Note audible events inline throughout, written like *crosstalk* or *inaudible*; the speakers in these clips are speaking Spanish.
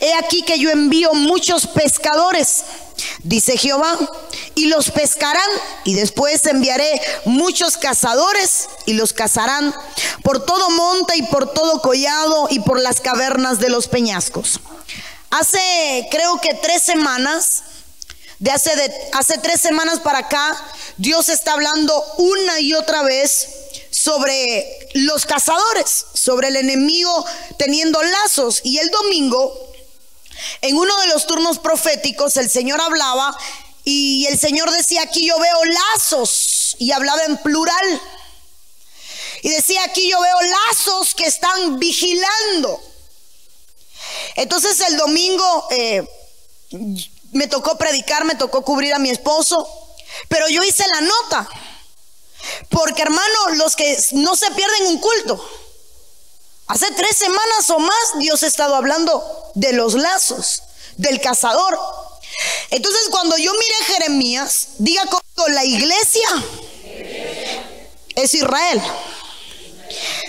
he aquí que yo envío muchos pescadores, dice Jehová, y los pescarán, y después enviaré muchos cazadores, y los cazarán por todo monte y por todo collado y por las cavernas de los peñascos. Hace, creo que tres semanas, de hace, de, hace tres semanas para acá, Dios está hablando una y otra vez sobre los cazadores, sobre el enemigo teniendo lazos. Y el domingo, en uno de los turnos proféticos, el Señor hablaba y el Señor decía, aquí yo veo lazos, y hablaba en plural. Y decía, aquí yo veo lazos que están vigilando. Entonces el domingo eh, me tocó predicar, me tocó cubrir a mi esposo, pero yo hice la nota. Porque hermano, los que no se pierden un culto. Hace tres semanas o más Dios ha estado hablando de los lazos, del cazador. Entonces cuando yo mire Jeremías, diga como la iglesia es Israel.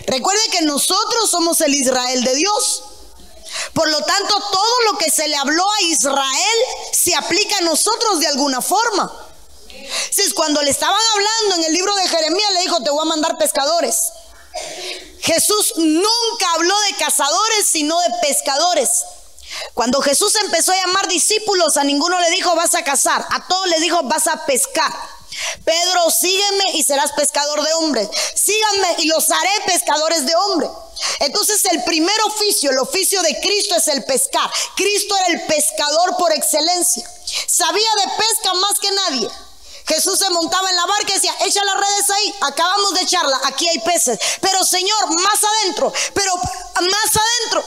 Recuerde que nosotros somos el Israel de Dios. Por lo tanto, todo lo que se le habló a Israel se aplica a nosotros de alguna forma. Si cuando le estaban hablando en el libro de Jeremías, le dijo, te voy a mandar pescadores. Jesús nunca habló de cazadores, sino de pescadores. Cuando Jesús empezó a llamar discípulos, a ninguno le dijo vas a cazar, a todos le dijo vas a pescar. Pedro, sígueme y serás pescador de hombres. Síganme y los haré pescadores de hombres. Entonces el primer oficio, el oficio de Cristo es el pescar. Cristo era el pescador por excelencia. Sabía de pesca más que nadie. Jesús se montaba en la barca y decía, echa las redes ahí, acabamos de echarla, aquí hay peces. Pero Señor, más adentro, pero más adentro.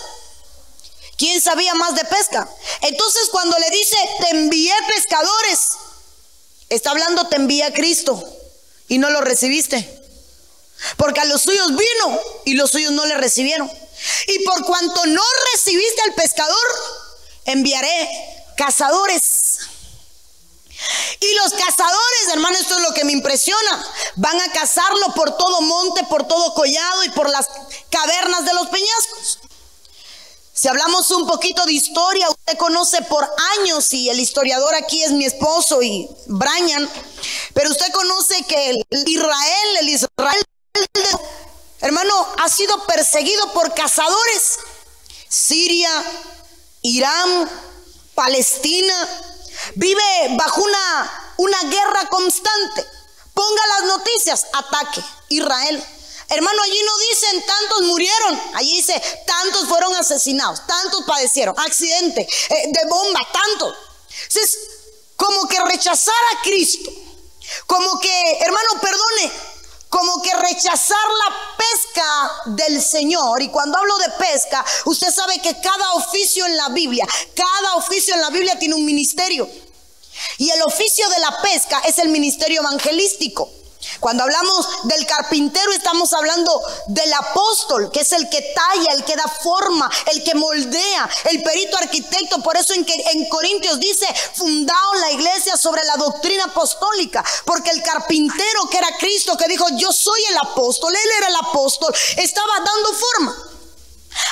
¿Quién sabía más de pesca? Entonces cuando le dice, te envié pescadores, está hablando, te envía a Cristo y no lo recibiste. Porque a los suyos vino y los suyos no le recibieron. Y por cuanto no recibiste al pescador, enviaré cazadores. Y los cazadores, hermano, esto es lo que me impresiona. Van a cazarlo por todo monte, por todo collado y por las cavernas de los peñascos. Si hablamos un poquito de historia, usted conoce por años, y el historiador aquí es mi esposo y Brian, pero usted conoce que el Israel, el Israel, hermano, ha sido perseguido por cazadores. Siria, Irán, Palestina, vive bajo una, una guerra constante. Ponga las noticias, ataque, Israel. Hermano, allí no dicen tantos murieron, allí dice tantos fueron asesinados, tantos padecieron, accidente, eh, de bomba, tantos. Entonces, como que rechazar a Cristo, como que, hermano, perdone, como que rechazar la pesca del Señor. Y cuando hablo de pesca, usted sabe que cada oficio en la Biblia, cada oficio en la Biblia tiene un ministerio. Y el oficio de la pesca es el ministerio evangelístico. Cuando hablamos del carpintero estamos hablando del apóstol, que es el que talla, el que da forma, el que moldea, el perito arquitecto. Por eso en, que, en Corintios dice, fundado la iglesia sobre la doctrina apostólica, porque el carpintero que era Cristo, que dijo, yo soy el apóstol, él era el apóstol, estaba dando forma.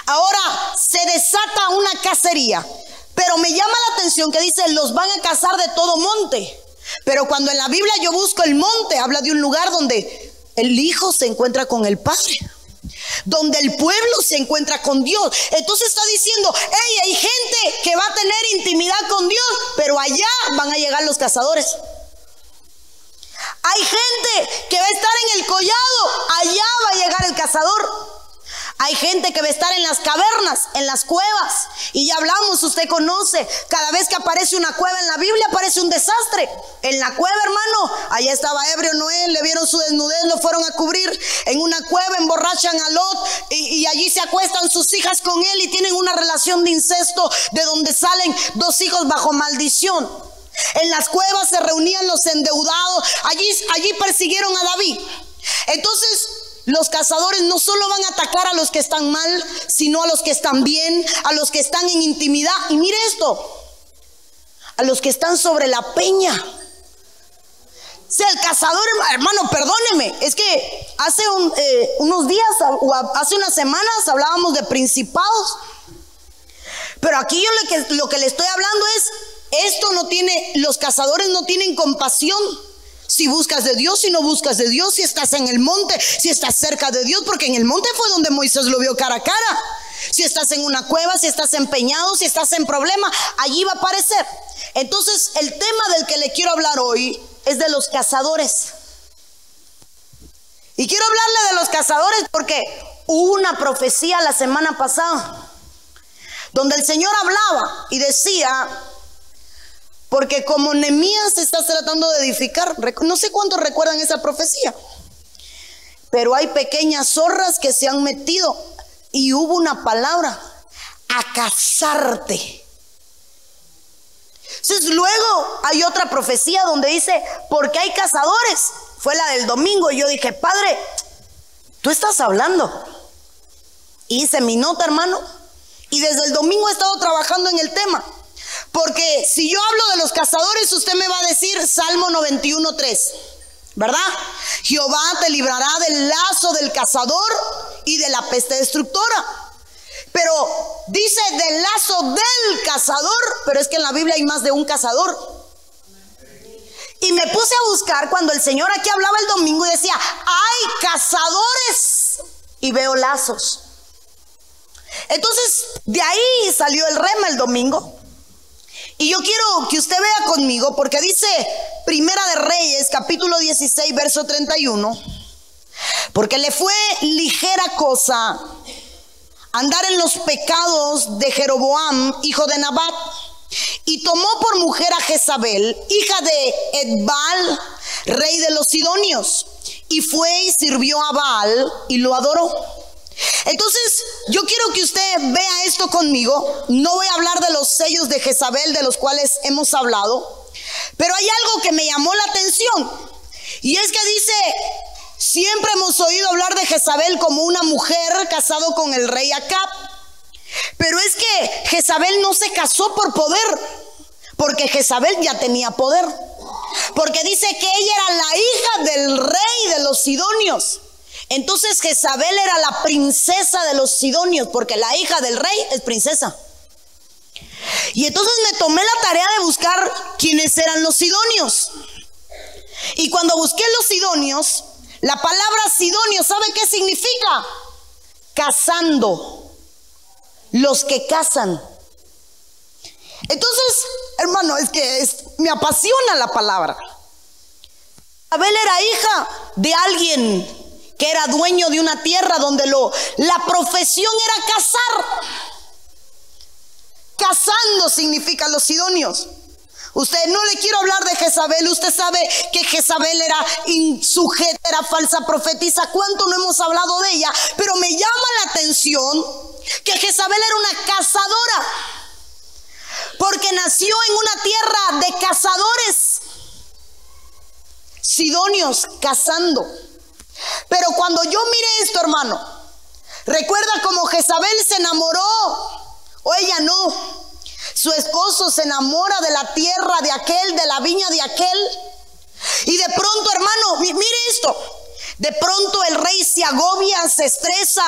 Ahora se desata una cacería, pero me llama la atención que dice, los van a cazar de todo monte. Pero cuando en la Biblia yo busco el monte, habla de un lugar donde el Hijo se encuentra con el Padre. Donde el pueblo se encuentra con Dios. Entonces está diciendo, hey, hay gente que va a tener intimidad con Dios, pero allá van a llegar los cazadores. Hay gente que va a estar en el collado, allá va a llegar el cazador. Hay gente que va a estar en las cavernas, en las cuevas. Y ya hablamos, usted conoce, cada vez que aparece una cueva en la Biblia aparece un desastre. En la cueva, hermano, allá estaba ebrio Noé, le vieron su desnudez, lo fueron a cubrir. En una cueva emborrachan a Lot y, y allí se acuestan sus hijas con él y tienen una relación de incesto de donde salen dos hijos bajo maldición. En las cuevas se reunían los endeudados. Allí, allí persiguieron a David. Entonces, los cazadores no solo van a atacar a los que están mal, sino a los que están bien, a los que están en intimidad. Y mire esto, a los que están sobre la peña. sea, el cazador, hermano, perdóneme, es que hace eh, unos días o hace unas semanas hablábamos de principados. Pero aquí yo lo que, lo que le estoy hablando es, esto no tiene, los cazadores no tienen compasión. Si buscas de Dios, si no buscas de Dios, si estás en el monte, si estás cerca de Dios, porque en el monte fue donde Moisés lo vio cara a cara. Si estás en una cueva, si estás empeñado, si estás en problema, allí va a aparecer. Entonces, el tema del que le quiero hablar hoy es de los cazadores. Y quiero hablarle de los cazadores porque hubo una profecía la semana pasada donde el Señor hablaba y decía, porque como Nemías está tratando de edificar, no sé cuántos recuerdan esa profecía, pero hay pequeñas zorras que se han metido y hubo una palabra, a cazarte. Entonces luego hay otra profecía donde dice, porque hay cazadores. Fue la del domingo y yo dije, Padre, tú estás hablando. hice mi nota, hermano. Y desde el domingo he estado trabajando en el tema. Porque si yo hablo de los cazadores, usted me va a decir Salmo 91.3. ¿Verdad? Jehová te librará del lazo del cazador y de la peste destructora. Pero dice del lazo del cazador, pero es que en la Biblia hay más de un cazador. Y me puse a buscar cuando el Señor aquí hablaba el domingo y decía, hay cazadores y veo lazos. Entonces, de ahí salió el rema el domingo. Y yo quiero que usted vea conmigo, porque dice Primera de Reyes, capítulo 16, verso 31, porque le fue ligera cosa andar en los pecados de Jeroboam, hijo de Nabat, y tomó por mujer a Jezabel, hija de Edbal, rey de los Sidonios, y fue y sirvió a Baal y lo adoró. Entonces, yo quiero que usted vea esto conmigo. No voy a hablar de los sellos de Jezabel de los cuales hemos hablado, pero hay algo que me llamó la atención. Y es que dice, siempre hemos oído hablar de Jezabel como una mujer casado con el rey Acab. Pero es que Jezabel no se casó por poder, porque Jezabel ya tenía poder. Porque dice que ella era la hija del rey de los sidonios. Entonces Jezabel era la princesa de los sidonios, porque la hija del rey es princesa. Y entonces me tomé la tarea de buscar quiénes eran los sidonios. Y cuando busqué los sidonios, la palabra sidonio, ¿sabe qué significa? Cazando. Los que cazan. Entonces, hermano, es que me apasiona la palabra. Abel era hija de alguien que era dueño de una tierra donde lo, la profesión era cazar. Cazando significa los sidonios. Usted no le quiero hablar de Jezabel. Usted sabe que Jezabel era insujeta, era falsa profetisa. ¿Cuánto no hemos hablado de ella? Pero me llama la atención que Jezabel era una cazadora. Porque nació en una tierra de cazadores. Sidonios cazando. Pero cuando yo mire esto, hermano, recuerda como Jezabel se enamoró, o ella no. Su esposo se enamora de la tierra de aquel, de la viña de aquel. Y de pronto, hermano, mire esto. De pronto el rey se agobia, se estresa.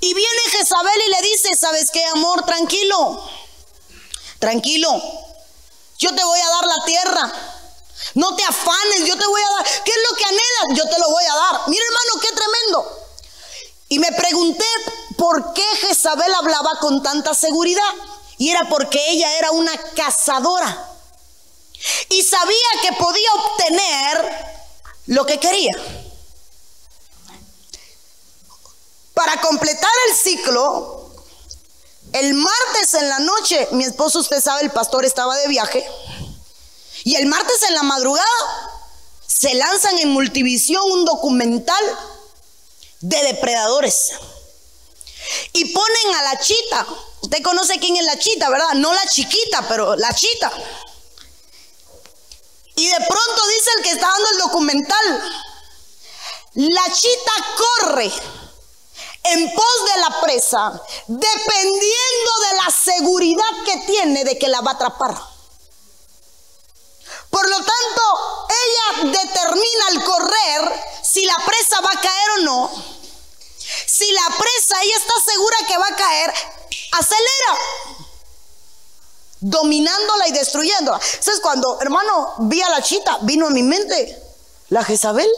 Y viene Jezabel y le dice, ¿sabes qué, amor? Tranquilo. Tranquilo. Yo te voy a dar la tierra. No te afanes, yo te voy a dar. ¿Qué es lo que anhelas? Yo te lo voy a dar. Mira, hermano, qué tremendo. Y me pregunté por qué Jezabel hablaba con tanta seguridad. Y era porque ella era una cazadora. Y sabía que podía obtener lo que quería. Para completar el ciclo, el martes en la noche, mi esposo, usted sabe, el pastor estaba de viaje. Y el martes en la madrugada se lanzan en Multivisión un documental de depredadores. Y ponen a la chita. Usted conoce quién es la chita, ¿verdad? No la chiquita, pero la chita. Y de pronto dice el que está dando el documental, la chita corre en pos de la presa, dependiendo de la seguridad que tiene de que la va a atrapar. Por lo tanto, ella determina al correr si la presa va a caer o no. Si la presa ella está segura que va a caer, acelera. dominándola y destruyéndola. Entonces cuando, hermano, vi a la chita, vino a mi mente la Jezabel,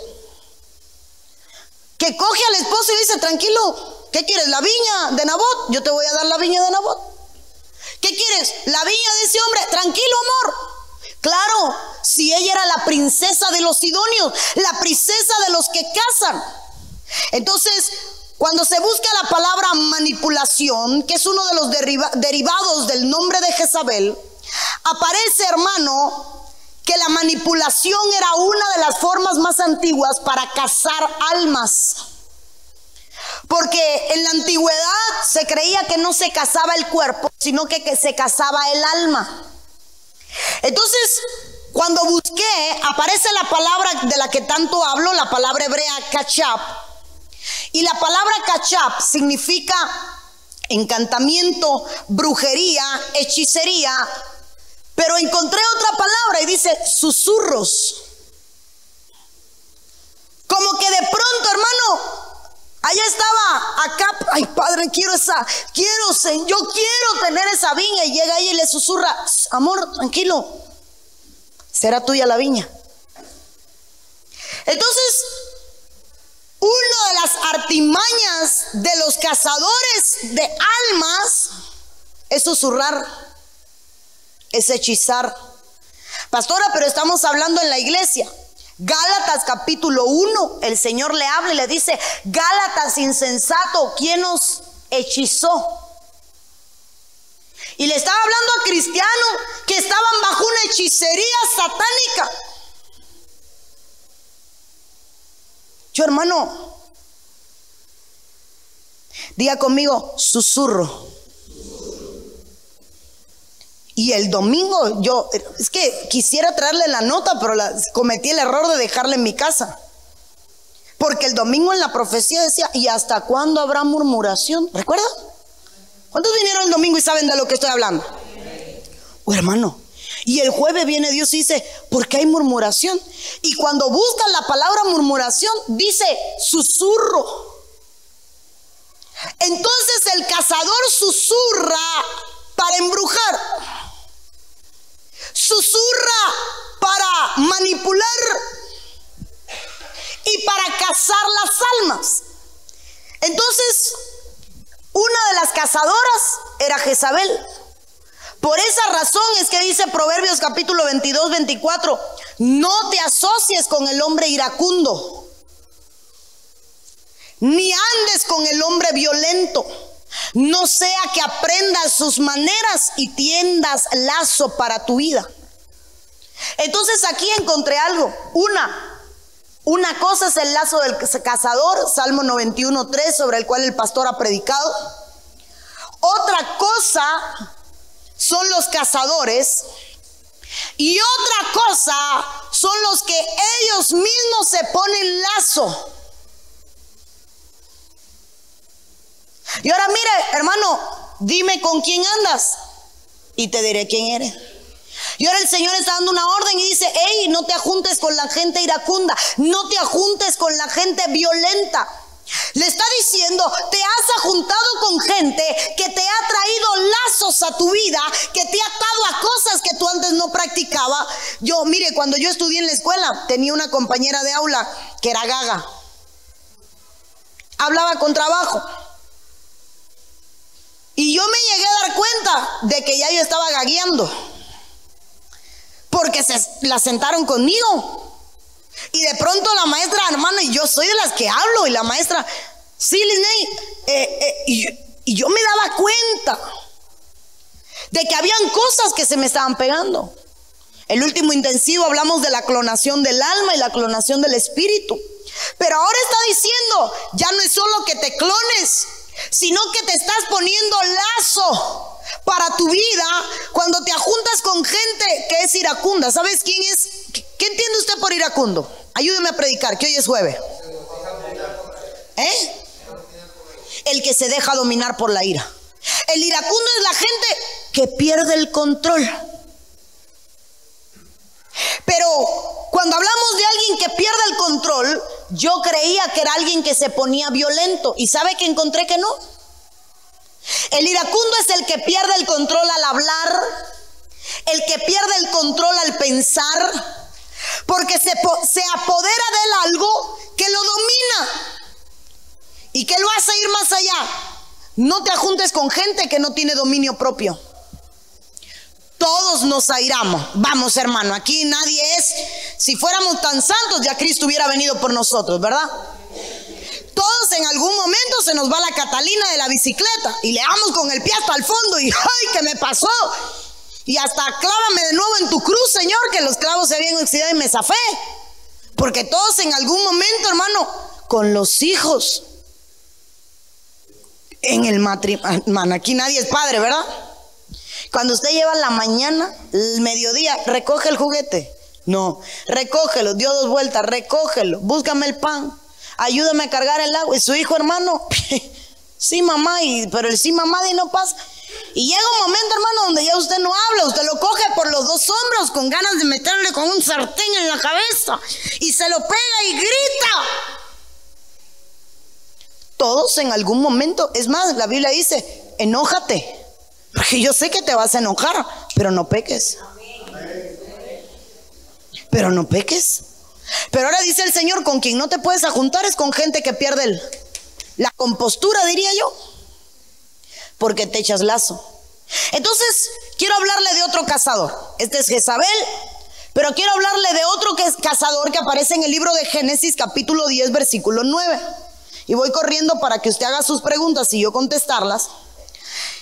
que coge al esposo y dice, tranquilo, ¿qué quieres? ¿La viña de Nabot? Yo te voy a dar la viña de Nabot. ¿Qué quieres? ¿La viña de ese hombre? Tranquilo, amor. Claro, si ella era la princesa de los sidonios, la princesa de los que casan. Entonces, cuando se busca la palabra manipulación, que es uno de los derivados del nombre de Jezabel, aparece, hermano, que la manipulación era una de las formas más antiguas para cazar almas. Porque en la antigüedad se creía que no se cazaba el cuerpo, sino que, que se cazaba el alma. Entonces, cuando busqué, aparece la palabra de la que tanto hablo, la palabra hebrea kachap. Y la palabra kachap significa encantamiento, brujería, hechicería. Pero encontré otra palabra y dice susurros. Como que de pronto, hermano, Allá estaba, acá, ay padre, quiero esa, quiero, yo quiero tener esa viña. Y llega ahí y le susurra, amor, tranquilo, será tuya la viña. Entonces, una de las artimañas de los cazadores de almas es susurrar, es hechizar. Pastora, pero estamos hablando en la iglesia. Gálatas capítulo 1, el Señor le habla y le dice, Gálatas insensato, ¿quién nos hechizó? Y le estaba hablando a cristianos que estaban bajo una hechicería satánica. Yo hermano, diga conmigo, susurro. Y el domingo yo, es que quisiera traerle la nota, pero cometí el error de dejarla en mi casa. Porque el domingo en la profecía decía, ¿y hasta cuándo habrá murmuración? ¿Recuerda? ¿Cuántos vinieron el domingo y saben de lo que estoy hablando? Oh, hermano. Y el jueves viene Dios y dice, ¿por qué hay murmuración? Y cuando buscan la palabra murmuración, dice susurro. Entonces el cazador susurra para embrujar susurra para manipular y para cazar las almas. Entonces, una de las cazadoras era Jezabel. Por esa razón es que dice Proverbios capítulo 22, 24, no te asocies con el hombre iracundo, ni andes con el hombre violento no sea que aprendas sus maneras y tiendas lazo para tu vida. Entonces aquí encontré algo. Una, una cosa es el lazo del cazador, Salmo 91.3, sobre el cual el pastor ha predicado. Otra cosa son los cazadores. Y otra cosa son los que ellos mismos se ponen lazo. Y ahora mire, hermano, dime con quién andas y te diré quién eres. Y ahora el Señor está dando una orden y dice, hey, no te ajuntes con la gente iracunda, no te ajuntes con la gente violenta. Le está diciendo, te has ajuntado con gente que te ha traído lazos a tu vida, que te ha atado a cosas que tú antes no practicaba. Yo, mire, cuando yo estudié en la escuela, tenía una compañera de aula que era gaga. Hablaba con trabajo. Y yo me llegué a dar cuenta de que ya yo estaba gagueando. Porque se la sentaron conmigo. Y de pronto la maestra, hermano, y yo soy de las que hablo. Y la maestra, sí, Linney. Eh, eh, y, y yo me daba cuenta de que habían cosas que se me estaban pegando. El último intensivo hablamos de la clonación del alma y la clonación del espíritu. Pero ahora está diciendo, ya no es solo que te clones, sino que te estás poniendo lazo para tu vida cuando te ajuntas con gente que es iracunda. ¿Sabes quién es? ¿Qué entiende usted por iracundo? Ayúdeme a predicar, que hoy es jueves. ¿Eh? El que se deja dominar por la ira. El iracundo es la gente que pierde el control. Pero cuando hablamos de alguien que pierde el control, yo creía que era alguien que se ponía violento. ¿Y sabe que encontré que no? El iracundo es el que pierde el control al hablar, el que pierde el control al pensar, porque se, se apodera de él algo que lo domina y que lo hace ir más allá. No te ajuntes con gente que no tiene dominio propio. Todos nos airamos. Vamos, hermano, aquí nadie es. Si fuéramos tan santos, ya Cristo hubiera venido por nosotros, ¿verdad? Todos en algún momento se nos va la Catalina de la bicicleta y le damos con el pie hasta el fondo y ¡ay, qué me pasó! Y hasta clávame de nuevo en tu cruz, Señor, que los clavos se habían oxidado y me zafé. Porque todos en algún momento, hermano, con los hijos, en el matrimonio, aquí nadie es padre, ¿verdad? Cuando usted lleva la mañana, el mediodía, recoge el juguete. No, recógelo, dio dos vueltas, recógelo, búscame el pan, ayúdame a cargar el agua. Y su hijo, hermano, *laughs* sí, mamá, y, pero el sí, mamá, y no pasa. Y llega un momento, hermano, donde ya usted no habla, usted lo coge por los dos hombros con ganas de meterle con un sartén en la cabeza y se lo pega y grita. Todos en algún momento, es más, la Biblia dice, enójate, porque yo sé que te vas a enojar, pero no peques. Pero no peques. Pero ahora dice el Señor, con quien no te puedes ajuntar es con gente que pierde la compostura, diría yo porque te echas lazo. Entonces, quiero hablarle de otro cazador. Este es Jezabel, pero quiero hablarle de otro que es cazador que aparece en el libro de Génesis capítulo 10 versículo 9. Y voy corriendo para que usted haga sus preguntas y yo contestarlas.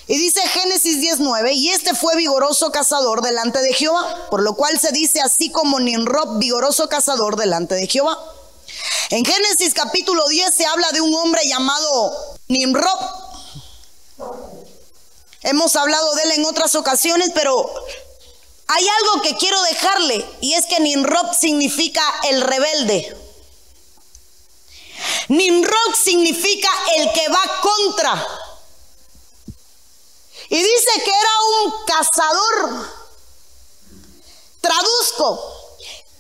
Y dice Génesis 19, y este fue vigoroso cazador delante de Jehová, por lo cual se dice así como Nimrod, vigoroso cazador delante de Jehová. En Génesis capítulo 10 se habla de un hombre llamado Nimrod, Hemos hablado de él en otras ocasiones, pero hay algo que quiero dejarle y es que Nimrod significa el rebelde. Nimrod significa el que va contra. Y dice que era un cazador. Traduzco.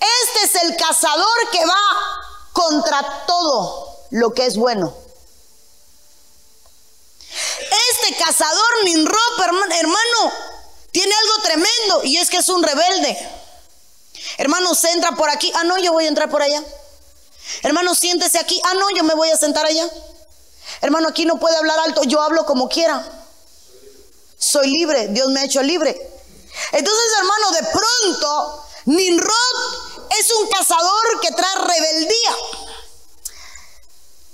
Este es el cazador que va contra todo lo que es bueno. Este cazador Nimrod, hermano, tiene algo tremendo y es que es un rebelde. Hermano, se entra por aquí. Ah, no, yo voy a entrar por allá. Hermano, siéntese aquí. Ah, no, yo me voy a sentar allá. Hermano, aquí no puede hablar alto. Yo hablo como quiera. Soy libre. Dios me ha hecho libre. Entonces, hermano, de pronto, Nimrod es un cazador que trae rebeldía.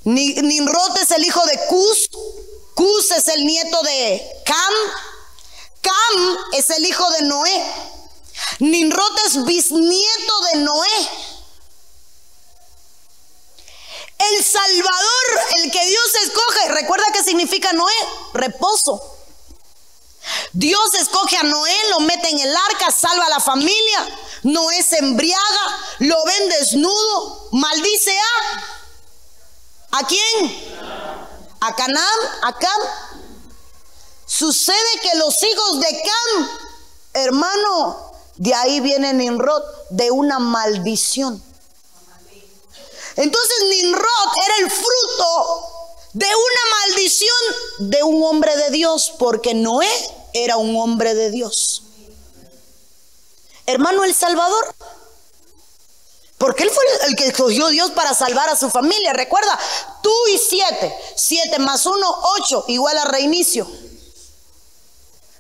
Nimrod es el hijo de Cus, Cus es el nieto de Cam. Cam es el hijo de Noé. Nimrod es bisnieto de Noé. El Salvador, el que Dios escoge, recuerda qué significa Noé, reposo. Dios escoge a Noé, lo mete en el arca, salva a la familia. Noé se embriaga, lo ven desnudo, maldice a. ¿A quién? a Canaán, a Cam. Sucede que los hijos de Cam, hermano, de ahí viene Nimrod, de una maldición. Entonces Nimrod era el fruto de una maldición de un hombre de Dios, porque Noé era un hombre de Dios. Hermano, el Salvador porque él fue el que escogió Dios para salvar a su familia. Recuerda, tú y siete. Siete más uno, ocho, igual a reinicio.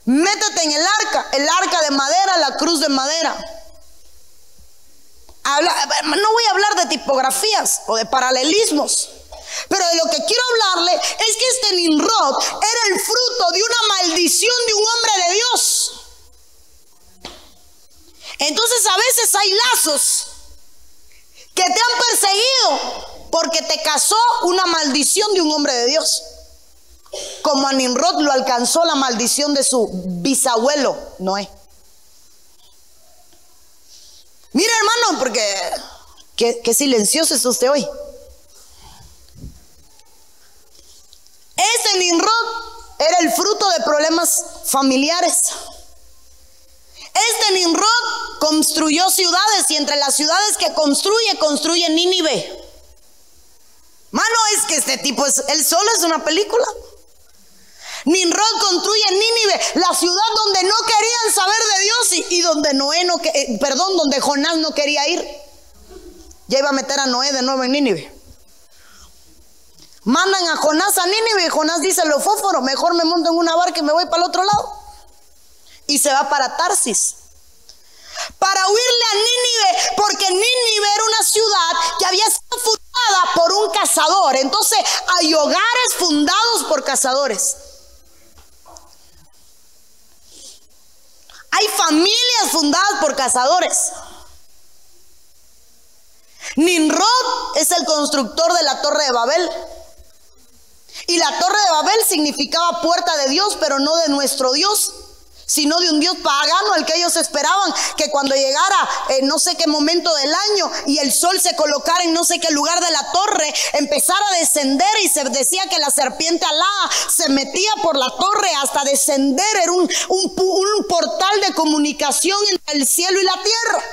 Métete en el arca, el arca de madera, la cruz de madera. no voy a hablar de tipografías o de paralelismos. Pero de lo que quiero hablarle es que este Nimrod era el fruto de una maldición de un hombre de Dios. Entonces a veces hay lazos que te han perseguido porque te casó una maldición de un hombre de Dios. Como a Nimrod lo alcanzó la maldición de su bisabuelo Noé. Mira hermano, porque qué, silencioso es usted hoy. Ese Nimrod era el fruto de problemas familiares. Este Nimrod construyó ciudades y entre las ciudades que construye, construye Nínive. Mano, es que este tipo es, él solo es una película. Nimrod construye Nínive, la ciudad donde no querían saber de Dios y, donde Noé no, eh, perdón, donde Jonás no quería ir. Ya iba a meter a Noé de nuevo en Nínive. Mandan a Jonás a Nínive y Jonás dice, lo fósforo, mejor me monto en una barca y me voy para el otro lado. Y se va para Tarsis. Para huirle a Nínive, porque Nínive era una ciudad que había sido fundada por un cazador. Entonces hay hogares fundados por cazadores. Hay familias fundadas por cazadores. Nimrod es el constructor de la torre de Babel. Y la torre de Babel significaba puerta de Dios, pero no de nuestro Dios, sino de un Dios pagano al que ellos esperaban que cuando llegara en no sé qué momento del año y el sol se colocara en no sé qué lugar de la torre, empezara a descender y se decía que la serpiente alá se metía por la torre hasta descender, era un, un portal de comunicación entre el cielo y la tierra.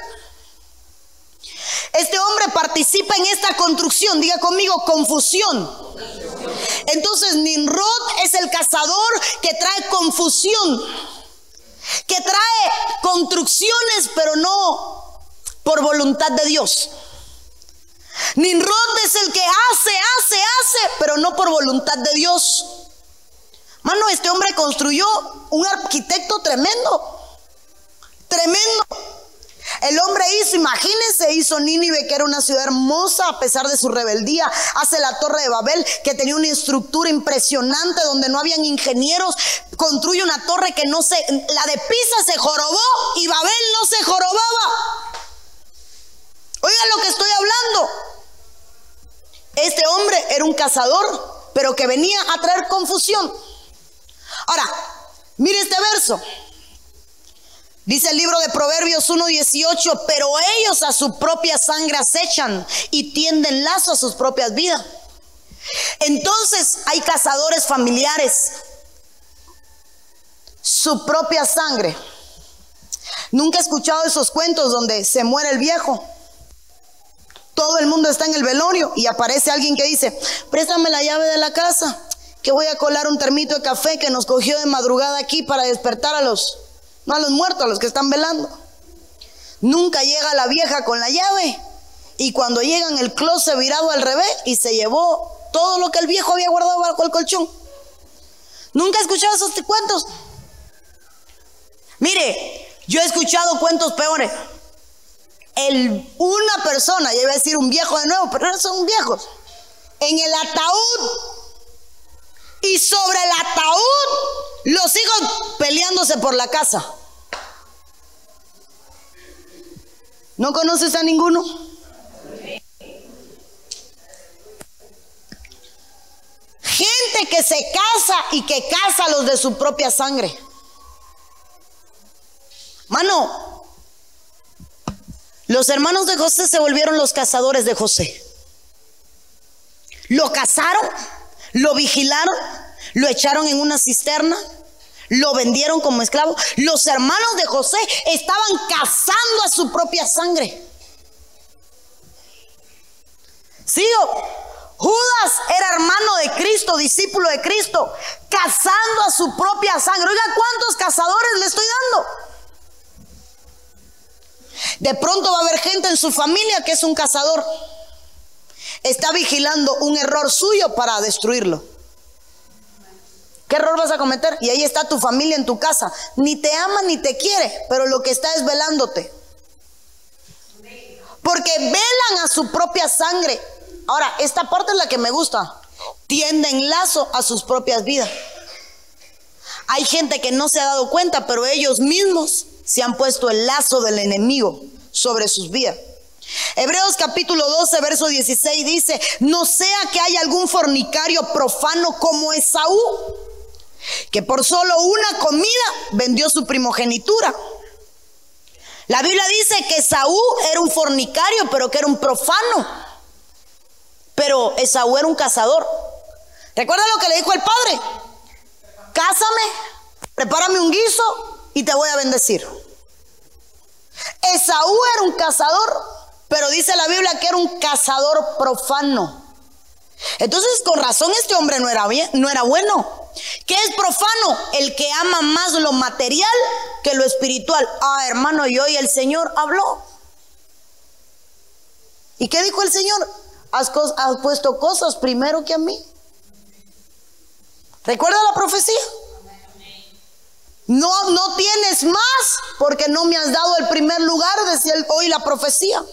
Este hombre participa en esta construcción, diga conmigo, confusión. Entonces Nimrod es el cazador que trae confusión, que trae construcciones, pero no por voluntad de Dios. Nimrod es el que hace, hace, hace, pero no por voluntad de Dios. Mano, este hombre construyó un arquitecto tremendo, tremendo. El hombre hizo, imagínense, hizo Nínive, que era una ciudad hermosa a pesar de su rebeldía. Hace la torre de Babel, que tenía una estructura impresionante donde no habían ingenieros. Construye una torre que no se, la de Pisa se jorobó y Babel no se jorobaba. Oigan lo que estoy hablando. Este hombre era un cazador, pero que venía a traer confusión. Ahora, mire este verso. Dice el libro de Proverbios 1.18, pero ellos a su propia sangre acechan y tienden lazo a sus propias vidas. Entonces hay cazadores familiares, su propia sangre. Nunca he escuchado esos cuentos donde se muere el viejo. Todo el mundo está en el velorio y aparece alguien que dice, préstame la llave de la casa, que voy a colar un termito de café que nos cogió de madrugada aquí para despertar a los no a los muertos, a los que están velando. Nunca llega la vieja con la llave. Y cuando llegan el closet virado al revés y se llevó todo lo que el viejo había guardado bajo el colchón. Nunca he escuchado esos cuentos. Mire, yo he escuchado cuentos peores. El, una persona, ya iba a decir un viejo de nuevo, pero no son viejos, en el ataúd y sobre el ataúd los hijos peleándose por la casa. ¿No conoces a ninguno? Gente que se casa y que casa a los de su propia sangre. Mano, los hermanos de José se volvieron los cazadores de José. Lo cazaron lo vigilaron, lo echaron en una cisterna, lo vendieron como esclavo. Los hermanos de José estaban cazando a su propia sangre. Sigo. Judas era hermano de Cristo, discípulo de Cristo, cazando a su propia sangre. Oiga, ¿cuántos cazadores le estoy dando? De pronto va a haber gente en su familia que es un cazador está vigilando un error suyo para destruirlo. ¿Qué error vas a cometer? Y ahí está tu familia en tu casa. Ni te ama ni te quiere, pero lo que está es velándote. Porque velan a su propia sangre. Ahora, esta parte es la que me gusta. Tienden lazo a sus propias vidas. Hay gente que no se ha dado cuenta, pero ellos mismos se han puesto el lazo del enemigo sobre sus vidas. Hebreos capítulo 12, verso 16 dice, no sea que haya algún fornicario profano como Esaú, que por solo una comida vendió su primogenitura. La Biblia dice que Esaú era un fornicario, pero que era un profano. Pero Esaú era un cazador. ¿Recuerda lo que le dijo el padre? Cásame, prepárame un guiso y te voy a bendecir. Esaú era un cazador, pero dice la Biblia que era un cazador profano. Entonces, con razón este hombre no era bien, no era bueno. ¿Qué es profano? El que ama más lo material que lo espiritual. Ah, hermano, y hoy el Señor habló. ¿Y qué dijo el Señor? Has, puesto cosas primero que a mí. ¿Recuerda la profecía? No, no tienes más porque no me has dado el primer lugar, decía hoy la profecía.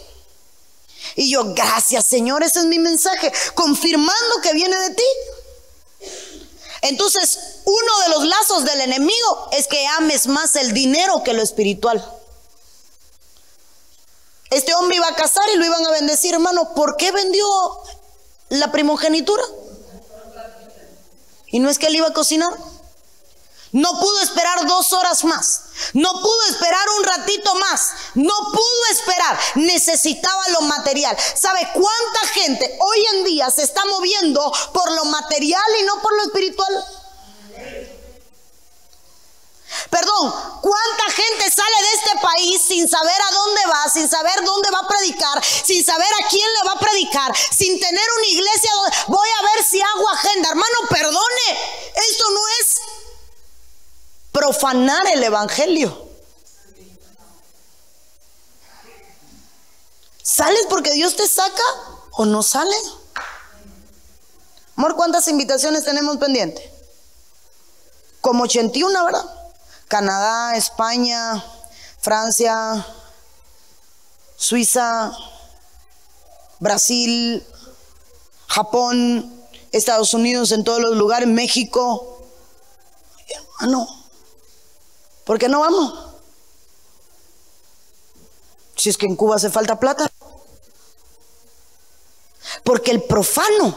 Y yo, gracias Señor, ese es mi mensaje, confirmando que viene de ti. Entonces, uno de los lazos del enemigo es que ames más el dinero que lo espiritual. Este hombre iba a casar y lo iban a bendecir, hermano. ¿Por qué vendió la primogenitura? Y no es que él iba a cocinar. No pudo esperar dos horas más. No pudo esperar un ratito más. No pudo esperar. Necesitaba lo material. ¿Sabe cuánta gente hoy en día se está moviendo por lo material y no por lo espiritual? Perdón, ¿cuánta gente sale de este país sin saber a dónde va, sin saber dónde va a predicar, sin saber a quién le va a predicar, sin tener una iglesia voy a ver si hago agenda? Hermano, perdone, esto no es profanar el Evangelio. ¿Sales porque Dios te saca o no sale? Amor, ¿cuántas invitaciones tenemos pendientes? Como 81, ¿verdad? Canadá, España, Francia, Suiza, Brasil, Japón, Estados Unidos, en todos los lugares, México. Hermano, ¿Por qué no vamos? Si es que en Cuba hace falta plata. Porque el profano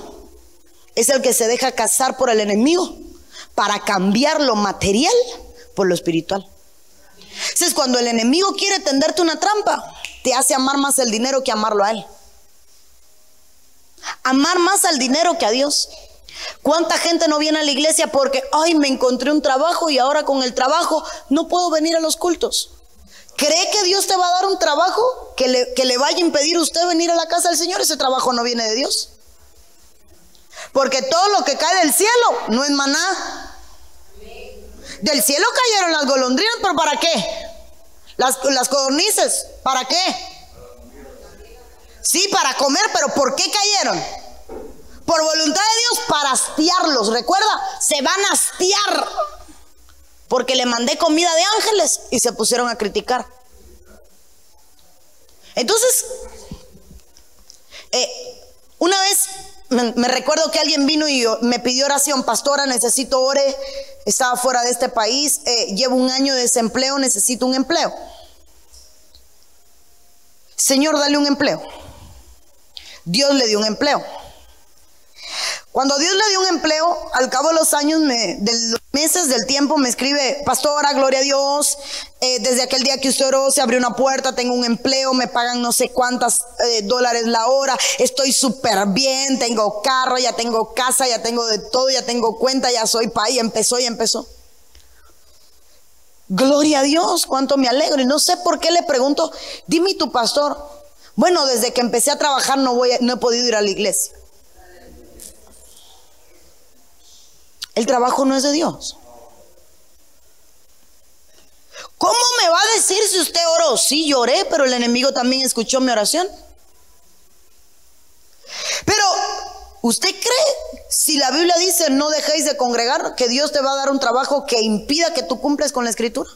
es el que se deja cazar por el enemigo para cambiar lo material por lo espiritual. Entonces, cuando el enemigo quiere tenderte una trampa, te hace amar más el dinero que amarlo a él. Amar más al dinero que a Dios. ¿Cuánta gente no viene a la iglesia porque, ay, me encontré un trabajo y ahora con el trabajo no puedo venir a los cultos? ¿Cree que Dios te va a dar un trabajo que le, que le vaya a impedir usted venir a la casa del Señor? Ese trabajo no viene de Dios. Porque todo lo que cae del cielo no es maná. Del cielo cayeron las golondrinas, pero ¿para qué? Las, las codornices, ¿para qué? Sí, para comer, pero ¿por qué cayeron? Por voluntad de Dios para hastiarlos. Recuerda, se van a hastiar porque le mandé comida de ángeles y se pusieron a criticar. Entonces, eh, una vez me, recuerdo que alguien vino y me pidió oración, pastora, necesito ore, estaba fuera de este país, eh, llevo un año de desempleo, necesito un empleo. Señor, dale un empleo. Dios le dio un empleo. Cuando Dios le dio un empleo, al cabo de los años, de los meses del tiempo, me escribe, pastora, gloria a Dios, eh, desde aquel día que usted oró se abrió una puerta, tengo un empleo, me pagan no sé cuántas eh, dólares la hora, estoy súper bien, tengo carro, ya tengo casa, ya tengo de todo, ya tengo cuenta, ya soy país, empezó y empezó. Gloria a Dios, cuánto me alegro. Y no sé por qué le pregunto, dime tu pastor. Bueno, desde que empecé a trabajar no, voy no he podido ir a la iglesia. El trabajo no es de Dios. ¿Cómo me va a decir si usted oró? Sí, lloré, pero el enemigo también escuchó mi oración. Pero, ¿usted cree, si la Biblia dice no dejéis de congregar, que Dios te va a dar un trabajo que impida que tú cumples con la escritura?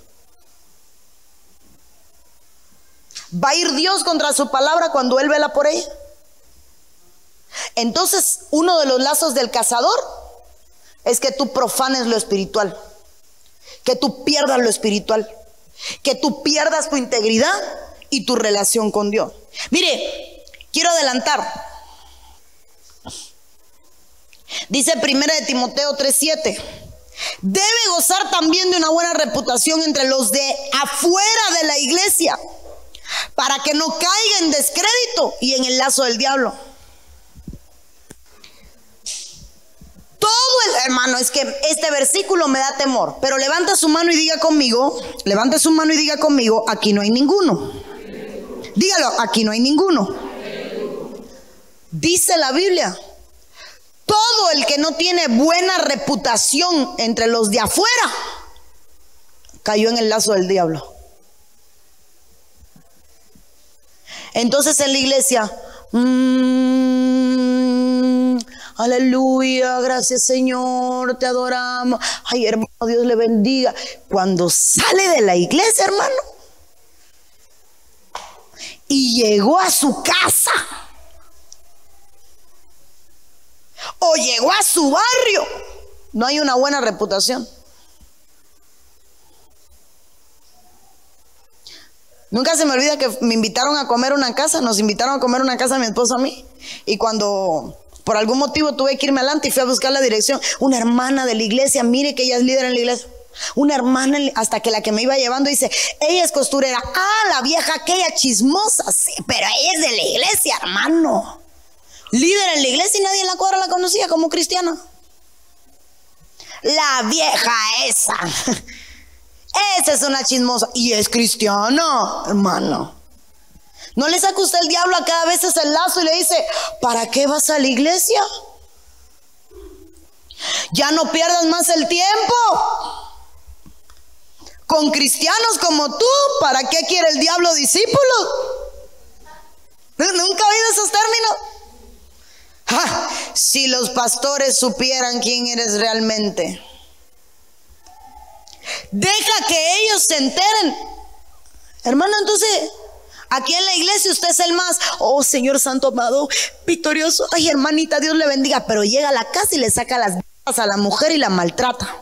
¿Va a ir Dios contra su palabra cuando Él vela por ella? Entonces, uno de los lazos del cazador es que tú profanes lo espiritual, que tú pierdas lo espiritual, que tú pierdas tu integridad y tu relación con Dios. Mire, quiero adelantar. Dice primera de Timoteo 3:7. Debe gozar también de una buena reputación entre los de afuera de la iglesia, para que no caiga en descrédito y en el lazo del diablo. Todo el hermano, es que este versículo me da temor. Pero levanta su mano y diga conmigo, levanta su mano y diga conmigo, aquí no hay ninguno. Dígalo, aquí no hay ninguno. Dice la Biblia, todo el que no tiene buena reputación entre los de afuera cayó en el lazo del diablo. Entonces en la iglesia, mmm, aleluya, gracias Señor, te adoramos. Ay, hermano, Dios le bendiga. Cuando sale de la iglesia, hermano, y llegó a su casa, o llegó a su barrio, no hay una buena reputación. Nunca se me olvida que me invitaron a comer una casa, nos invitaron a comer una casa a mi esposo a mí. Y cuando por algún motivo tuve que irme adelante y fui a buscar la dirección, una hermana de la iglesia, mire que ella es líder en la iglesia. Una hermana, hasta que la que me iba llevando dice, ella es costurera. Ah, la vieja aquella chismosa, sí, pero ella es de la iglesia, hermano. Líder en la iglesia y nadie en la cuadra la conocía como cristiana. La vieja esa. *laughs* Esa es una chismosa. Y es cristiana, hermano. ¿No le saca usted el diablo a cada vez ese lazo y le dice, ¿para qué vas a la iglesia? Ya no pierdas más el tiempo. Con cristianos como tú, ¿para qué quiere el diablo discípulos? ¿Nunca ha oído esos términos? si los pastores supieran quién eres realmente. Deja que ellos se enteren. Hermano, entonces, aquí en la iglesia usted es el más, oh Señor Santo amado, victorioso. Ay, hermanita, Dios le bendiga. Pero llega a la casa y le saca las a la mujer y la maltrata.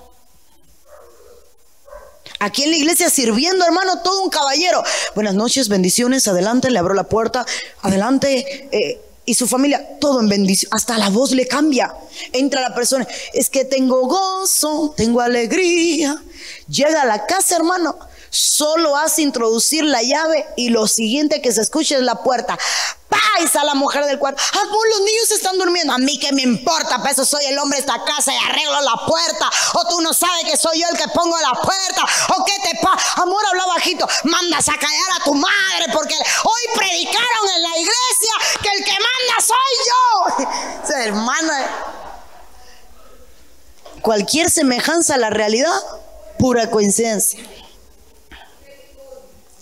Aquí en la iglesia sirviendo, hermano, todo un caballero. Buenas noches, bendiciones, adelante, le abro la puerta, adelante. Eh, y su familia, todo en bendición. Hasta la voz le cambia. Entra la persona, es que tengo gozo, tengo alegría. Llega a la casa, hermano. Solo hace introducir la llave y lo siguiente que se escucha es la puerta. ¡Pais! a la mujer del cuarto. Ah, los niños están durmiendo. A mí que me importa, pues eso soy el hombre de esta casa y arreglo la puerta. O tú no sabes que soy yo el que pongo la puerta. O qué te pasa. Amor, habla bajito. Mandas a callar a tu madre porque hoy predicaron en la iglesia que el que manda soy yo. *laughs* hermana. Cualquier semejanza a la realidad, pura coincidencia.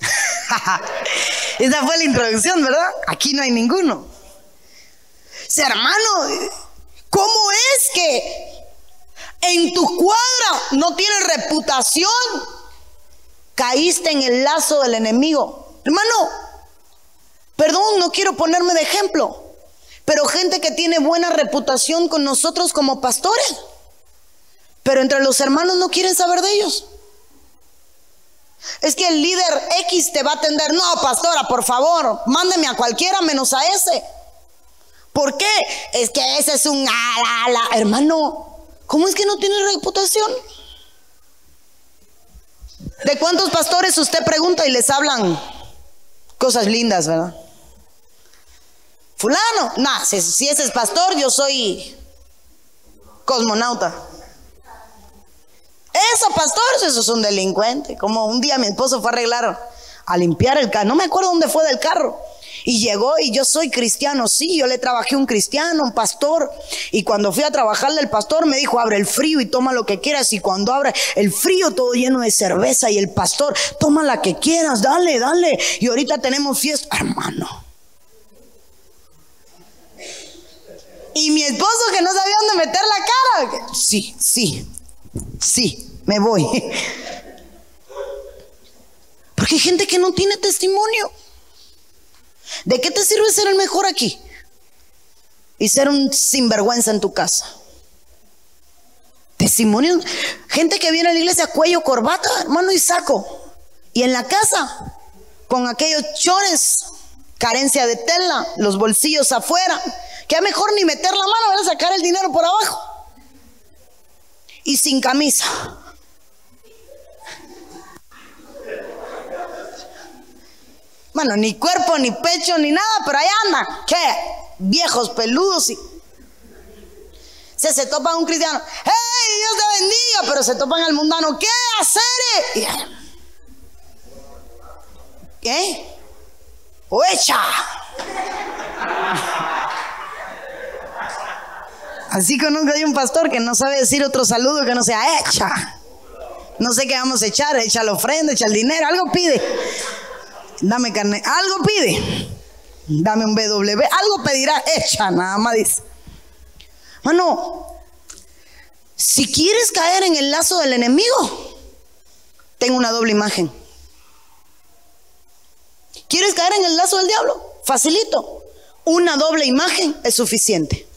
*laughs* Esa fue la introducción, ¿verdad? Aquí no hay ninguno. Si hermano, ¿cómo es que en tu cuadra no tienes reputación? Caíste en el lazo del enemigo. Hermano, perdón, no quiero ponerme de ejemplo, pero gente que tiene buena reputación con nosotros como pastores, pero entre los hermanos no quieren saber de ellos. Es que el líder X te va a atender. No, pastora, por favor, mándeme a cualquiera menos a ese. ¿Por qué? Es que ese es un ala, Hermano, ¿cómo es que no tiene reputación? ¿De cuántos pastores usted pregunta y les hablan cosas lindas, verdad? Fulano, no, si, si ese es pastor, yo soy cosmonauta. Esos pastores, esos son delincuentes. Como un día mi esposo fue a arreglar, a limpiar el carro. No me acuerdo dónde fue del carro. Y llegó y yo soy cristiano, sí, yo le trabajé un cristiano, un pastor. Y cuando fui a trabajarle el pastor me dijo, abre el frío y toma lo que quieras. Y cuando abre el frío todo lleno de cerveza y el pastor, toma la que quieras, dale, dale. Y ahorita tenemos fiesta, hermano. Y mi esposo que no sabía dónde meter la cara. Sí, sí, sí, me voy. Porque hay gente que no tiene testimonio. ¿De qué te sirve ser el mejor aquí? Y ser un sinvergüenza en tu casa. Testimonio. Gente que viene a la iglesia cuello, corbata, hermano y saco. Y en la casa, con aquellos chores, carencia de tela, los bolsillos afuera. Que a mejor ni meter la mano, a sacar el dinero por abajo y sin camisa. Bueno, ni cuerpo, ni pecho, ni nada, pero ahí andan. ¿Qué? Viejos peludos y... Se, se topan un cristiano. ¡Hey, Dios te bendiga! Pero se topan al mundano. ¿Qué hacer? ¿Qué? ¡O echa! Así conozco hay un pastor que no sabe decir otro saludo que no sea echa. No sé qué vamos a echar, echa la ofrenda, echa el dinero, algo pide. Dame carne, algo pide. Dame un BW, algo pedirá, echa, nada más dice. Mano, si quieres caer en el lazo del enemigo, tengo una doble imagen. ¿Quieres caer en el lazo del diablo? Facilito. Una doble imagen es suficiente.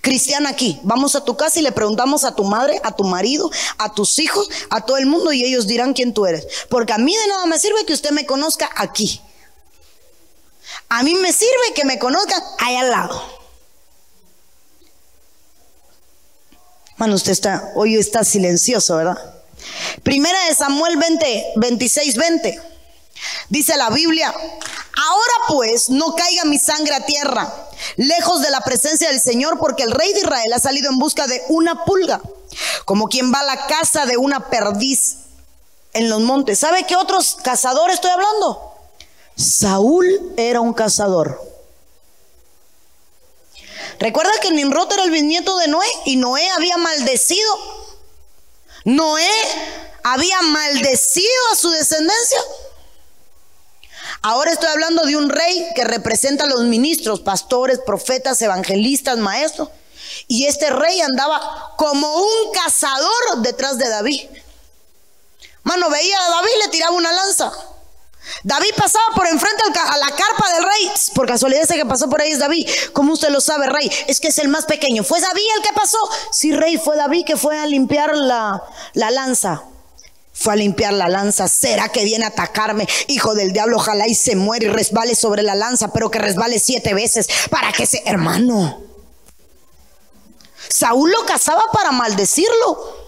Cristiana aquí, vamos a tu casa y le preguntamos a tu madre, a tu marido, a tus hijos, a todo el mundo y ellos dirán quién tú eres. Porque a mí de nada me sirve que usted me conozca aquí. A mí me sirve que me conozcan ahí al lado. Mano, usted está, hoy está silencioso, ¿verdad? Primera de Samuel 20, 26, 20. Dice la Biblia, ahora pues no caiga mi sangre a tierra, lejos de la presencia del Señor, porque el rey de Israel ha salido en busca de una pulga, como quien va a la casa de una perdiz en los montes. ¿Sabe qué otros cazadores estoy hablando? Saúl era un cazador. Recuerda que Nimrod era el bisnieto de Noé y Noé había maldecido. Noé había maldecido a su descendencia. Ahora estoy hablando de un rey que representa a los ministros, pastores, profetas, evangelistas, maestros. Y este rey andaba como un cazador detrás de David. Mano, veía a David le tiraba una lanza. David pasaba por enfrente a la carpa del rey. Por casualidad ese que pasó por ahí es David. ¿Cómo usted lo sabe, rey? Es que es el más pequeño. ¿Fue David el que pasó? Sí, rey, fue David que fue a limpiar la, la lanza. Fue a limpiar la lanza. ¿Será que viene a atacarme? Hijo del diablo, ojalá y se muere y resbale sobre la lanza, pero que resbale siete veces para que se... Hermano, Saúl lo cazaba para maldecirlo.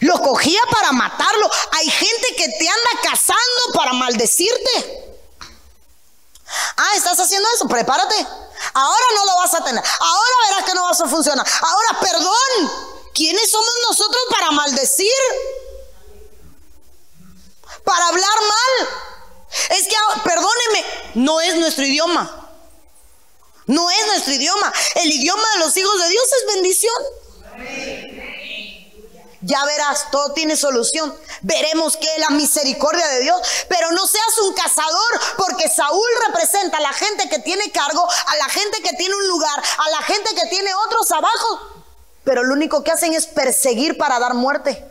Lo cogía para matarlo. Hay gente que te anda cazando para maldecirte. Ah, estás haciendo eso, prepárate. Ahora no lo vas a tener. Ahora verás que no vas a funcionar. Ahora, perdón. ¿Quiénes somos nosotros para maldecir? Para hablar mal. Es que, ah, perdóneme, no es nuestro idioma. No es nuestro idioma. El idioma de los hijos de Dios es bendición. Ya verás, todo tiene solución. Veremos que la misericordia de Dios. Pero no seas un cazador, porque Saúl representa a la gente que tiene cargo, a la gente que tiene un lugar, a la gente que tiene otros abajo. Pero lo único que hacen es perseguir para dar muerte.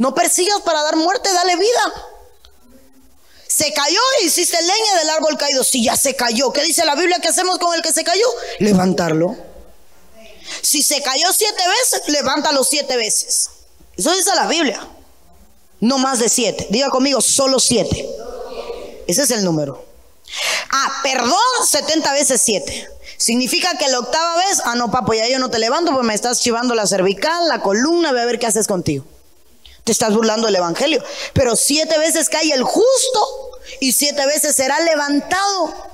No persigas para dar muerte, dale vida. Se cayó y hiciste leña del árbol caído. Si ya se cayó, ¿qué dice la Biblia que hacemos con el que se cayó? Levantarlo. Si se cayó siete veces, levántalo siete veces. Eso dice la Biblia. No más de siete. Diga conmigo, solo siete. Ese es el número. Ah, perdón, 70 veces siete. Significa que la octava vez, ah, no, papo, ya yo no te levanto, pues me estás chivando la cervical, la columna, voy a ver qué haces contigo. Estás burlando del Evangelio. Pero siete veces cae el justo y siete veces será levantado.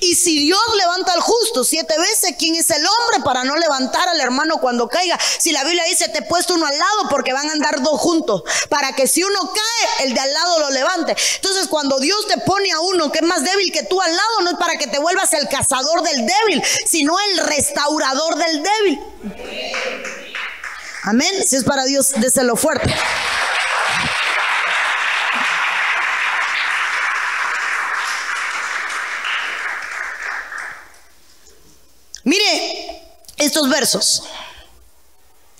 Y si Dios levanta al justo siete veces, ¿quién es el hombre para no levantar al hermano cuando caiga? Si la Biblia dice, te he puesto uno al lado porque van a andar dos juntos, para que si uno cae, el de al lado lo levante. Entonces, cuando Dios te pone a uno que es más débil que tú al lado, no es para que te vuelvas el cazador del débil, sino el restaurador del débil. Amén. Si es para Dios, déselo fuerte. Mire estos versos.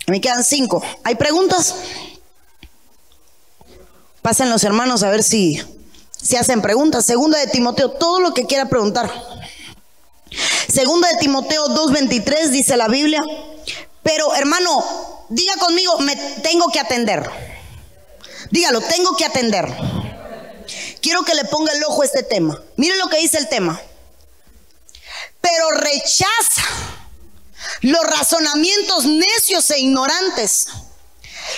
Me quedan cinco. ¿Hay preguntas? Pasen los hermanos a ver si, si hacen preguntas. Segunda de Timoteo, todo lo que quiera preguntar. Segunda de Timoteo 2.23 dice la Biblia. Pero hermano, diga conmigo, me tengo que atender. Dígalo, tengo que atender. Quiero que le ponga el ojo a este tema. Mire lo que dice el tema. Pero rechaza los razonamientos necios e ignorantes,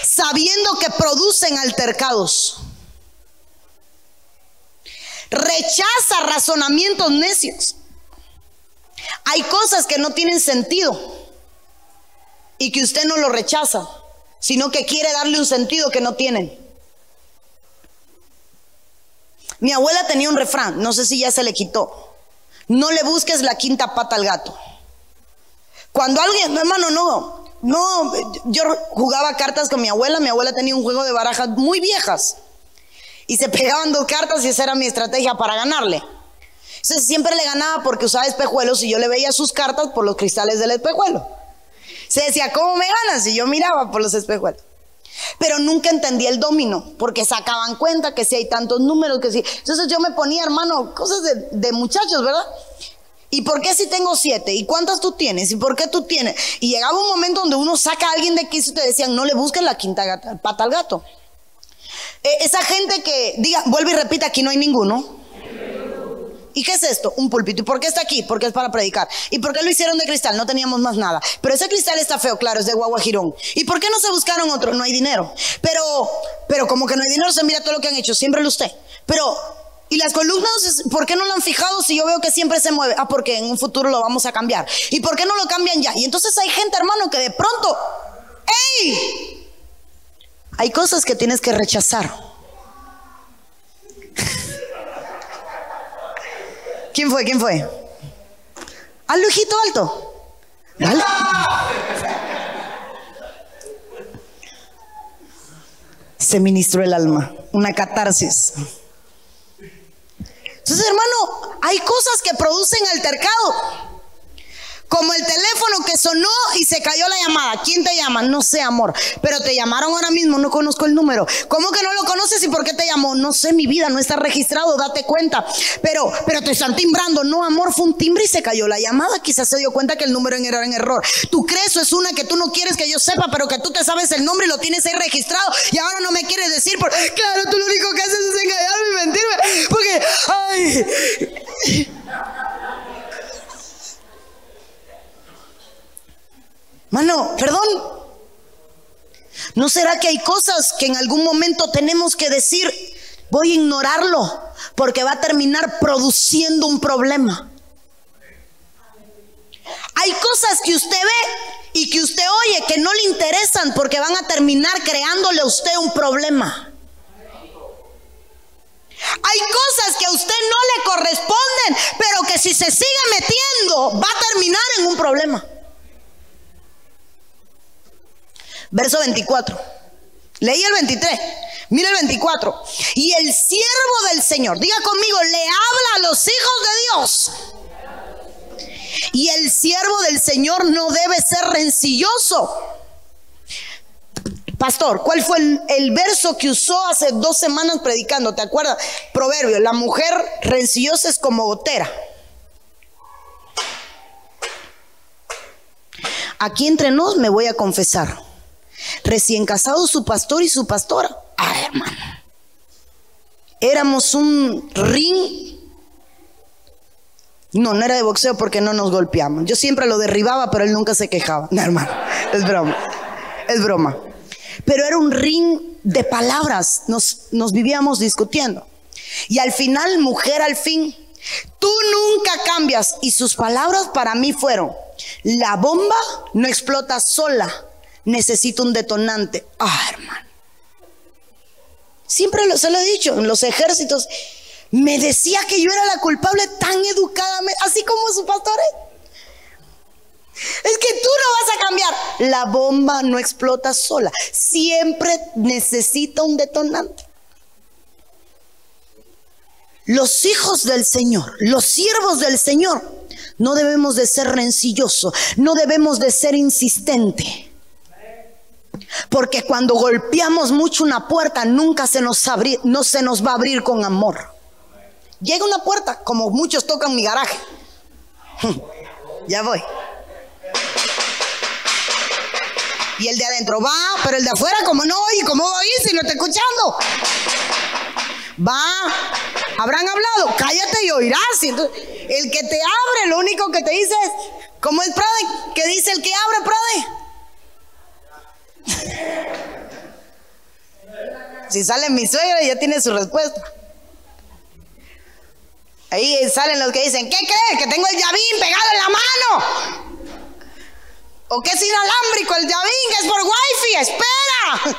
sabiendo que producen altercados. Rechaza razonamientos necios. Hay cosas que no tienen sentido y que usted no lo rechaza, sino que quiere darle un sentido que no tienen. Mi abuela tenía un refrán, no sé si ya se le quitó. No le busques la quinta pata al gato. Cuando alguien, hermano, no, no, yo jugaba cartas con mi abuela, mi abuela tenía un juego de barajas muy viejas. Y se pegaban dos cartas y esa era mi estrategia para ganarle. Entonces siempre le ganaba porque usaba espejuelos y yo le veía sus cartas por los cristales del espejuelo. Se decía, ¿cómo me ganas? Y yo miraba por los espejuelos. Pero nunca entendí el domino, porque sacaban cuenta que si hay tantos números, que si. Entonces yo me ponía, hermano, cosas de, muchachos, ¿verdad? ¿Y por qué si tengo siete? ¿Y cuántas tú tienes? ¿Y por qué tú tienes? Y llegaba un momento donde uno saca a alguien de quiso y te decían, no le busquen la quinta pata al gato. E, esa gente que diga, vuelve y repite, aquí no hay ninguno. ¿Y qué es esto? Un púlpito. ¿Y por qué está aquí? Porque es para predicar. ¿Y por qué lo hicieron de cristal? No teníamos más nada. Pero ese cristal está feo, claro, es de guaguajirón. ¿Y por qué no se buscaron otro? No hay dinero. Pero, pero como que no hay dinero, se mira todo lo que han hecho. Siempre lo usted. Pero y las columnas, ¿por qué no lo han fijado si yo veo que siempre se mueve? Ah, porque en un futuro lo vamos a cambiar. ¿Y por qué no lo cambian ya? Y entonces hay gente, hermano, que de pronto, ¡ey! Hay cosas que tienes que rechazar. ¿Quién fue? ¿Quién fue? Al lujito alto. Dale. Se ministró el alma, una catarsis. Entonces, hermano, hay cosas que producen altercado. Como el teléfono que sonó y se cayó la llamada. ¿Quién te llama? No sé, amor. Pero te llamaron ahora mismo, no conozco el número. ¿Cómo que no lo conoces y por qué te llamó? No sé, mi vida, no está registrado, date cuenta. Pero, pero te están timbrando. No, amor, fue un timbre y se cayó la llamada. Quizás se dio cuenta que el número era en error. Tú crees eso es una que tú no quieres que yo sepa, pero que tú te sabes el nombre y lo tienes ahí registrado y ahora no me quieres decir. Por... Claro, tú lo único que haces es engañarme y mentirme. Porque, ay. Mano, perdón. ¿No será que hay cosas que en algún momento tenemos que decir, voy a ignorarlo, porque va a terminar produciendo un problema? Hay cosas que usted ve y que usted oye que no le interesan porque van a terminar creándole a usted un problema. Hay cosas que a usted no le corresponden, pero que si se sigue metiendo va a terminar en un problema. Verso 24. Leí el 23. Mira el 24. Y el siervo del Señor, diga conmigo, le habla a los hijos de Dios. Y el siervo del Señor no debe ser rencilloso. Pastor, ¿cuál fue el, el, verso que usó hace dos semanas predicando? ¿Te acuerdas? Proverbio, la mujer rencillosa es como gotera. Aquí entre nos me voy a confesar. Recién casado su pastor y su pastora. Ah, hermano. Éramos un ring. No, no era de boxeo porque no nos golpeamos. Yo siempre lo derribaba, pero él nunca se quejaba. No, hermano, es broma. Es broma. Pero era un ring de palabras. Nos, nos vivíamos discutiendo. Y al final, mujer, al fin, tú nunca cambias. Y sus palabras para mí fueron, la bomba no explota sola, necesito un detonante. Ah, hermano. Siempre se lo he dicho, en los ejércitos me decía que yo era la culpable tan educadamente, así como su pastor. Es que tú no vas a cambiar. La bomba no explota sola. Siempre necesita un detonante. Los hijos del Señor, los siervos del Señor, no debemos de ser rencillosos, no debemos de ser insistentes. Porque cuando golpeamos mucho una puerta, nunca se nos, no se nos va a abrir con amor. Llega una puerta, como muchos tocan mi garaje. *laughs* ya voy. Y el de adentro va, pero el de afuera, como no oye, como oye si no está escuchando. Va, habrán hablado, cállate y oirás. el que te abre, lo único que te dice es, como el Prade, que dice el que abre, Prade. Si sale mi suegra, ya tiene su respuesta. Ahí salen los que dicen, ¿qué crees? Que tengo el llavín pegado en la mano. ¿O que es inalámbrico el llavín? Es por wifi. Espera.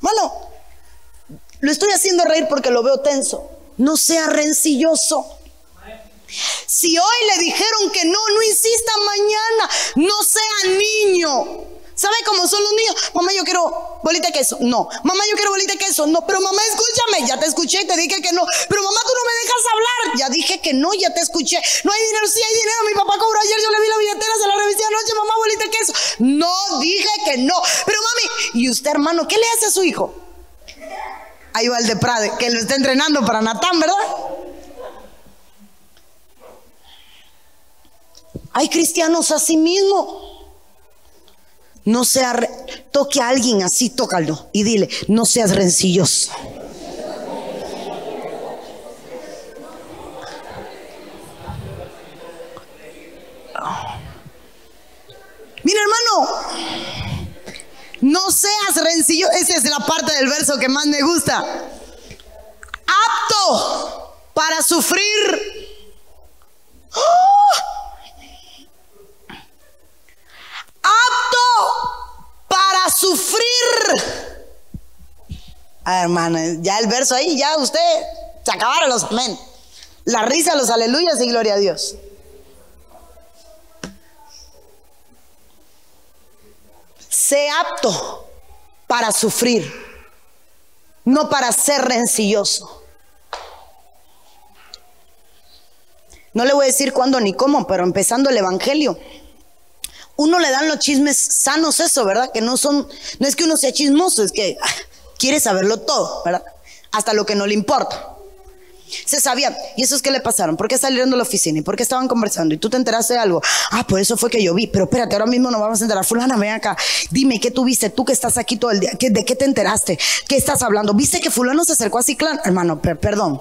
Bueno, lo estoy haciendo reír porque lo veo tenso. No sea rencilloso. Si hoy le dijeron que no, no insista mañana. No sea niño. ¿Sabe cómo son los niños? Mamá, yo quiero bolita de queso. No. Mamá, yo quiero bolita de queso. No. Pero mamá, escúchame. Ya te escuché y te dije que no. Pero mamá, tú no me dejas hablar. Ya dije que no, ya te escuché. No hay dinero, sí hay dinero. Mi papá cobró ayer. Yo le vi la billetera, se la revisé anoche. Mamá, bolita de queso. No, dije que no. Pero mami, ¿y usted, hermano, qué le hace a su hijo? Ahí va el de Prade, que lo está entrenando para Natán, ¿verdad? Hay cristianos así mismo. No sea, toque a alguien así, tócalo y dile, no seas rencilloso. Mira hermano, no seas rencilloso. Esa es la parte del verso que más me gusta. Apto para sufrir. ¡Oh! Apto para sufrir. Ah, hermana, ya el verso ahí, ya usted se acabaron los amén. La risa, los aleluyas y gloria a Dios. Sé apto para sufrir, no para ser rencilloso. No le voy a decir cuándo ni cómo, pero empezando el Evangelio uno le dan los chismes sanos eso, ¿verdad? Que no son, no es que uno sea chismoso, es que quiere saberlo todo, ¿verdad? Hasta lo que no le importa. Se sabía. ¿Y eso es qué le pasaron? ¿Por qué salieron de la oficina? ¿Y por qué estaban conversando? ¿Y tú te enteraste de algo? Ah, por eso fue que yo vi. Pero espérate, ahora mismo nos vamos a enterar. Fulana, ven acá. Dime, ¿qué tuviste? Tú que estás aquí todo el día. ¿De qué te enteraste? ¿Qué estás hablando? ¿Viste que fulano se acercó a Ciclán? Hermano, perdón.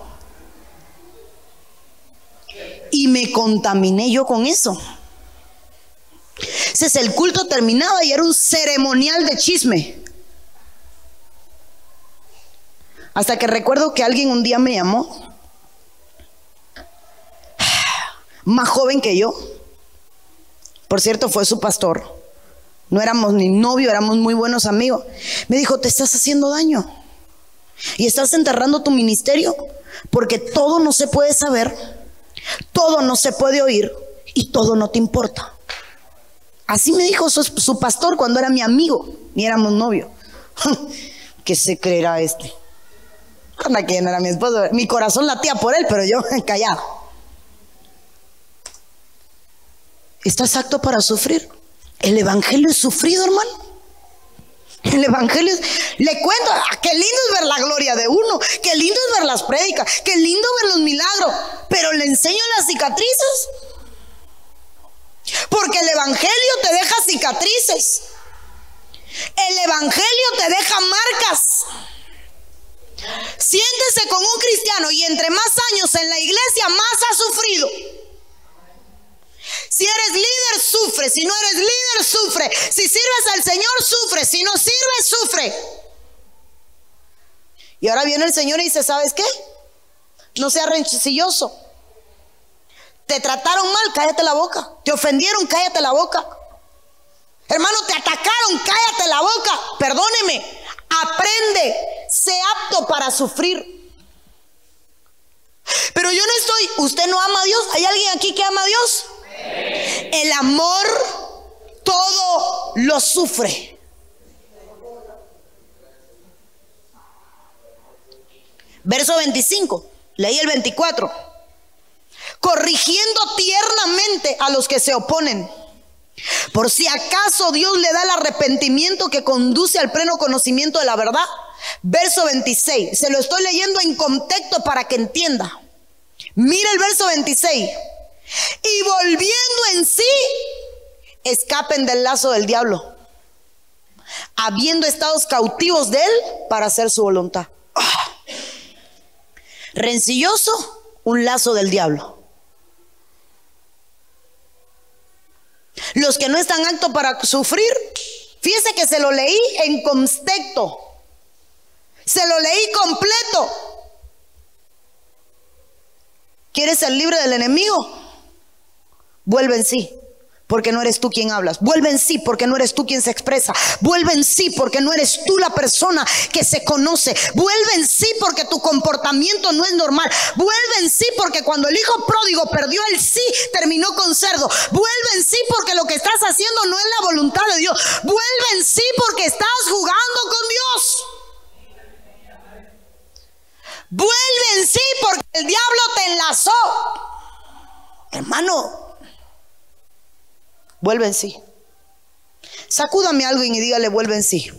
Y me contaminé yo con eso. El culto terminaba y era un ceremonial de chisme. Hasta que recuerdo que alguien un día me llamó, más joven que yo. Por cierto, fue su pastor. No éramos ni novio, éramos muy buenos amigos. Me dijo, te estás haciendo daño. Y estás enterrando tu ministerio porque todo no se puede saber, todo no se puede oír y todo no te importa. Así me dijo su, pastor cuando era mi amigo, ni éramos novios. *laughs* ¿Qué se creerá este? Anda que no era mi esposo. Mi corazón latía por él, pero yo *laughs* callado. ¿Estás acto para sufrir? El evangelio es sufrido, hermano. El evangelio le cuento, ah, qué lindo es ver la gloria de uno, qué lindo es ver las prédicas, qué lindo ver los milagros, pero le enseño las cicatrices. Porque el Evangelio te deja cicatrices. El Evangelio te deja marcas. Siéntese con un cristiano y entre más años en la iglesia, más ha sufrido. Si eres líder, sufre. Si no eres líder, sufre. Si sirves al Señor, sufre. Si no sirves, sufre. Y ahora viene el Señor y dice, ¿sabes qué? No sea rencilloso. Te trataron mal, cállate la boca. Te ofendieron, cállate la boca. Hermano, te atacaron, cállate la boca. Perdóneme. Aprende. Sé apto para sufrir. Pero yo no estoy, usted no ama a Dios. ¿Hay alguien aquí que ama a Dios? El amor todo lo sufre. Verso 25. Leí el 24 corrigiendo tiernamente a los que se oponen. Por si acaso Dios le da el arrepentimiento que conduce al pleno conocimiento de la verdad. Verso 26, se lo estoy leyendo en contexto para que entienda. Mira el verso 26. Y volviendo en sí, escapen del lazo del diablo, habiendo estado cautivos de él para hacer su voluntad. Rencilloso, un lazo del diablo. Los que no están aptos para sufrir, fíjese que se lo leí en contexto. Se lo leí completo. ¿Quieres ser libre del enemigo? Vuelve en sí. Porque no eres tú quien hablas. Vuelve en sí porque no eres tú quien se expresa. Vuelve en sí porque no eres tú la persona que se conoce. Vuelve en sí porque tu comportamiento no es normal. Vuelve en sí porque cuando el hijo pródigo perdió el sí, terminó con cerdo. Vuelve en sí porque lo que estás haciendo no es la voluntad de Dios. Vuelve en sí porque estás jugando con Dios. Vuelve en sí porque el diablo te enlazó. Hermano, Vuelve en sí. Sacúdame a alguien y dígale, vuelve en sí.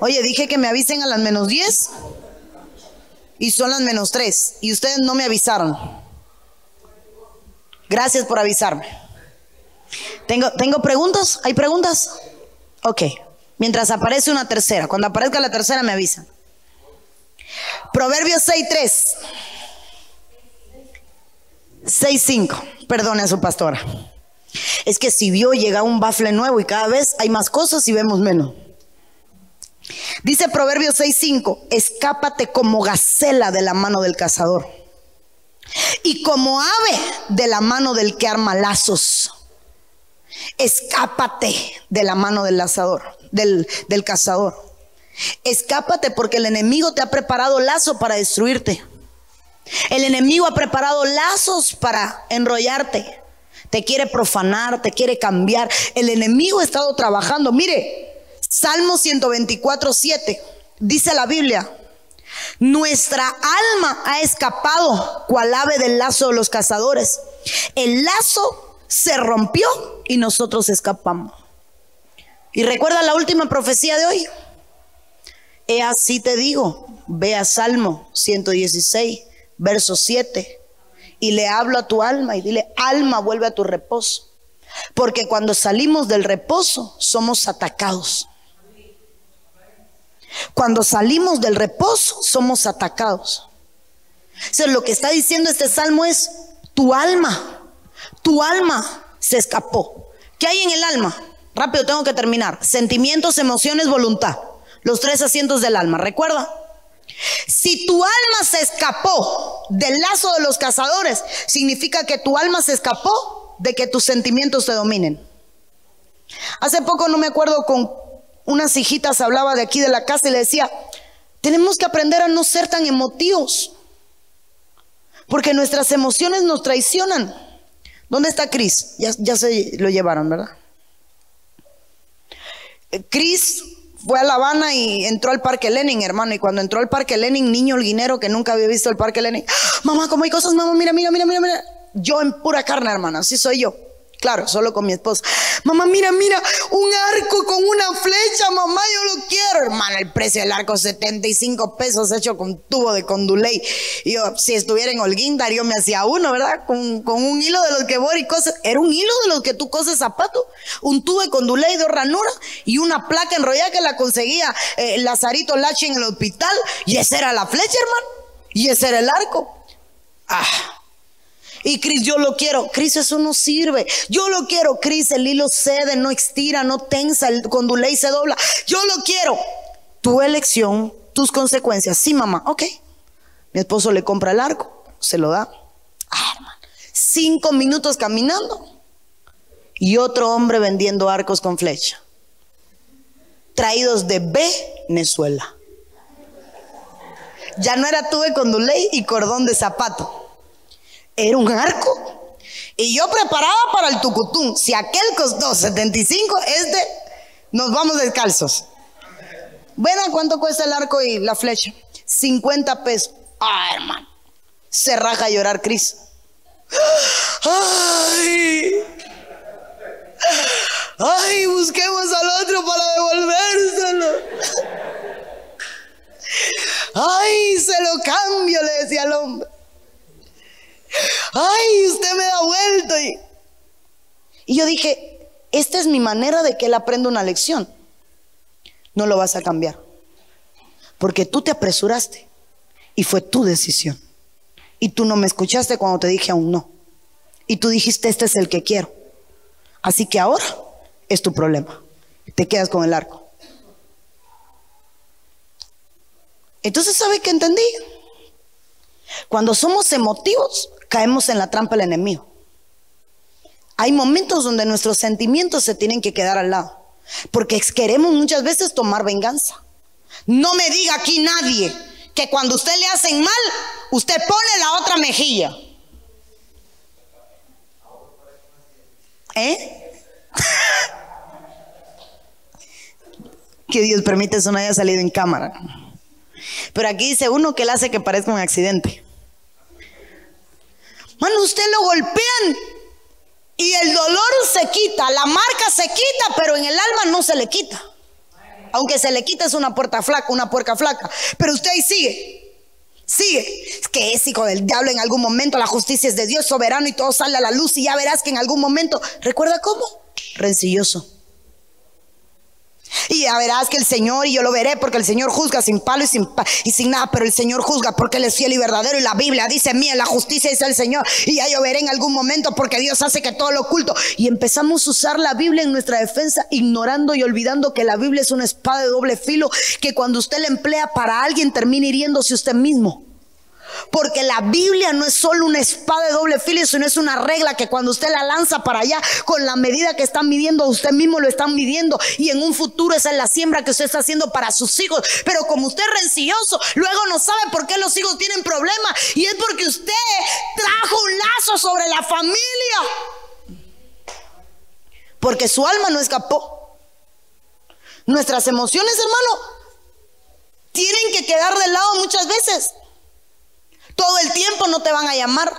Oye, dije que me avisen a las menos 10 y son las menos 3 y ustedes no me avisaron. Gracias por avisarme. ¿Tengo, ¿Tengo preguntas? ¿Hay preguntas? Ok. Mientras aparece una tercera. Cuando aparezca la tercera me avisan. Proverbios 6.3. 6.5. Perdone a su pastora. Es que si vio llega un bafle nuevo y cada vez hay más cosas y vemos menos. Dice Proverbios 6:5, escápate como gacela de la mano del cazador y como ave de la mano del que arma lazos. Escápate de la mano del lazador, del, del cazador. Escápate porque el enemigo te ha preparado lazo para destruirte. El enemigo ha preparado lazos para enrollarte te quiere profanar, te quiere cambiar. El enemigo ha estado trabajando. Mire, Salmo 124, 7, dice la Biblia, nuestra alma ha escapado cual ave del lazo de los cazadores. El lazo se rompió y nosotros escapamos. Y recuerda la última profecía de hoy. He así te digo, ve a Salmo 116, verso 7 y le hablo a tu alma y dile, alma, vuelve a tu reposo. Porque cuando salimos del reposo somos atacados. Cuando salimos del reposo somos atacados. O lo que está diciendo este salmo es, tu alma, tu alma se escapó. ¿Qué hay en el alma? Rápido, tengo que terminar. Sentimientos, emociones, voluntad. Los tres asientos del alma. ¿Recuerda? Si tu alma se escapó del lazo de los cazadores, significa que tu alma se escapó de que tus sentimientos te dominen. Hace poco no me acuerdo con unas hijitas hablaba de aquí de la casa y le decía, tenemos que aprender a no ser tan emotivos, porque nuestras emociones nos traicionan. ¿Dónde está Cris? Ya, ya se lo llevaron, ¿verdad? Cris fue a La Habana y entró al Parque Lenin, hermano. Y cuando entró al Parque Lenin, niño holguinero que nunca había visto el Parque Lenin, ¡Ah! mamá, ¿cómo hay cosas, mamá, mira, mira, mira, mira, mira. Yo en pura carne, hermano, así soy yo. Claro, solo con mi esposa. Mamá, mira, mira, un arco con una flecha, mamá, yo lo quiero. Hermana, el precio del arco, 75 pesos hecho con tubo de conduley. Yo, si estuviera en Holguín, Darío me hacía uno, ¿verdad? Con, un hilo de los que y cosas. Era un hilo de los que tú coses zapato, un tubo de conduley de ranura y una placa enrollada que la conseguía eh, Lazarito Lachi en el hospital. Y esa era la flecha, hermano. Y ese era el arco. Ah. Y Cris, yo lo quiero. Cris, eso no sirve. Yo lo quiero. Cris, el hilo cede, no estira, no tensa, el conduley se dobla. Yo lo quiero. Tu elección, tus consecuencias. Sí, mamá. Ok. Mi esposo le compra el arco, se lo da. Ah. Cinco minutos caminando. Y otro hombre vendiendo arcos con flecha. Traídos de Venezuela. Ya no era tuve conduley y cordón de zapato era un arco. Y yo preparaba para el tucutún. Si aquel costó 75, este nos vamos descalzos. ¿Ven a cuánto cuesta el arco y la flecha? 50 pesos. Ah, hermano. Se raja a llorar Cris. Ay. Ay, busquemos al otro para devolvérselo. Ay, se lo cambio, le decía al hombre. Ay, usted me da vuelta. Y, yo dije, esta es mi manera de que él aprenda una lección. No lo vas a cambiar. Porque tú te apresuraste y fue tu decisión. Y tú no me escuchaste cuando te dije aún no. Y tú dijiste, este es el que quiero. Así que ahora es tu problema. Te quedas con el arco. Entonces, ¿sabe qué entendí? Cuando somos emotivos, caemos en la trampa del enemigo. hay momentos donde nuestros sentimientos se tienen que quedar al lado. Porque queremos muchas veces tomar venganza. No me diga aquí nadie que cuando usted le hacen mal, usted pone la otra mejilla. ¿Eh? *laughs* que Dios permite eso no haya salido en cámara. Pero aquí dice uno que le hace que parezca un accidente. Mano, usted lo golpean y el dolor se quita, la marca se quita, pero en el alma no se le quita. Aunque se le quita es una puerta flaca, una puerca flaca. Pero usted ahí sigue. Sigue. Es que es hijo del diablo en algún momento. La justicia es de Dios soberano y todo sale a la luz y ya verás que en algún momento. ¿Recuerda cómo? Rencilloso. Y ya verás que el Señor, y yo lo veré, porque el Señor juzga sin palo y sin, y sin nada, pero el Señor juzga porque Él es fiel y verdadero. Y la Biblia dice, mía, la justicia es el Señor. Y ya yo veré en algún momento, porque Dios hace que todo lo oculto. Y empezamos a usar la Biblia en nuestra defensa, ignorando y olvidando que la Biblia es una espada de doble filo, que cuando usted la emplea para alguien termina hiriéndose usted mismo. Porque la Biblia no es solo una espada de doble filo, sino es una regla que cuando usted la lanza para allá, con la medida que están midiendo, usted mismo lo están midiendo. Y en un futuro esa es la siembra que usted está haciendo para sus hijos. Pero como usted es rencilloso, luego no sabe por qué los hijos tienen problemas. Y es porque usted trajo un lazo sobre la familia. Porque su alma no escapó. Nuestras emociones, hermano, tienen que quedar de lado muchas veces. Todo el tiempo no te van a llamar.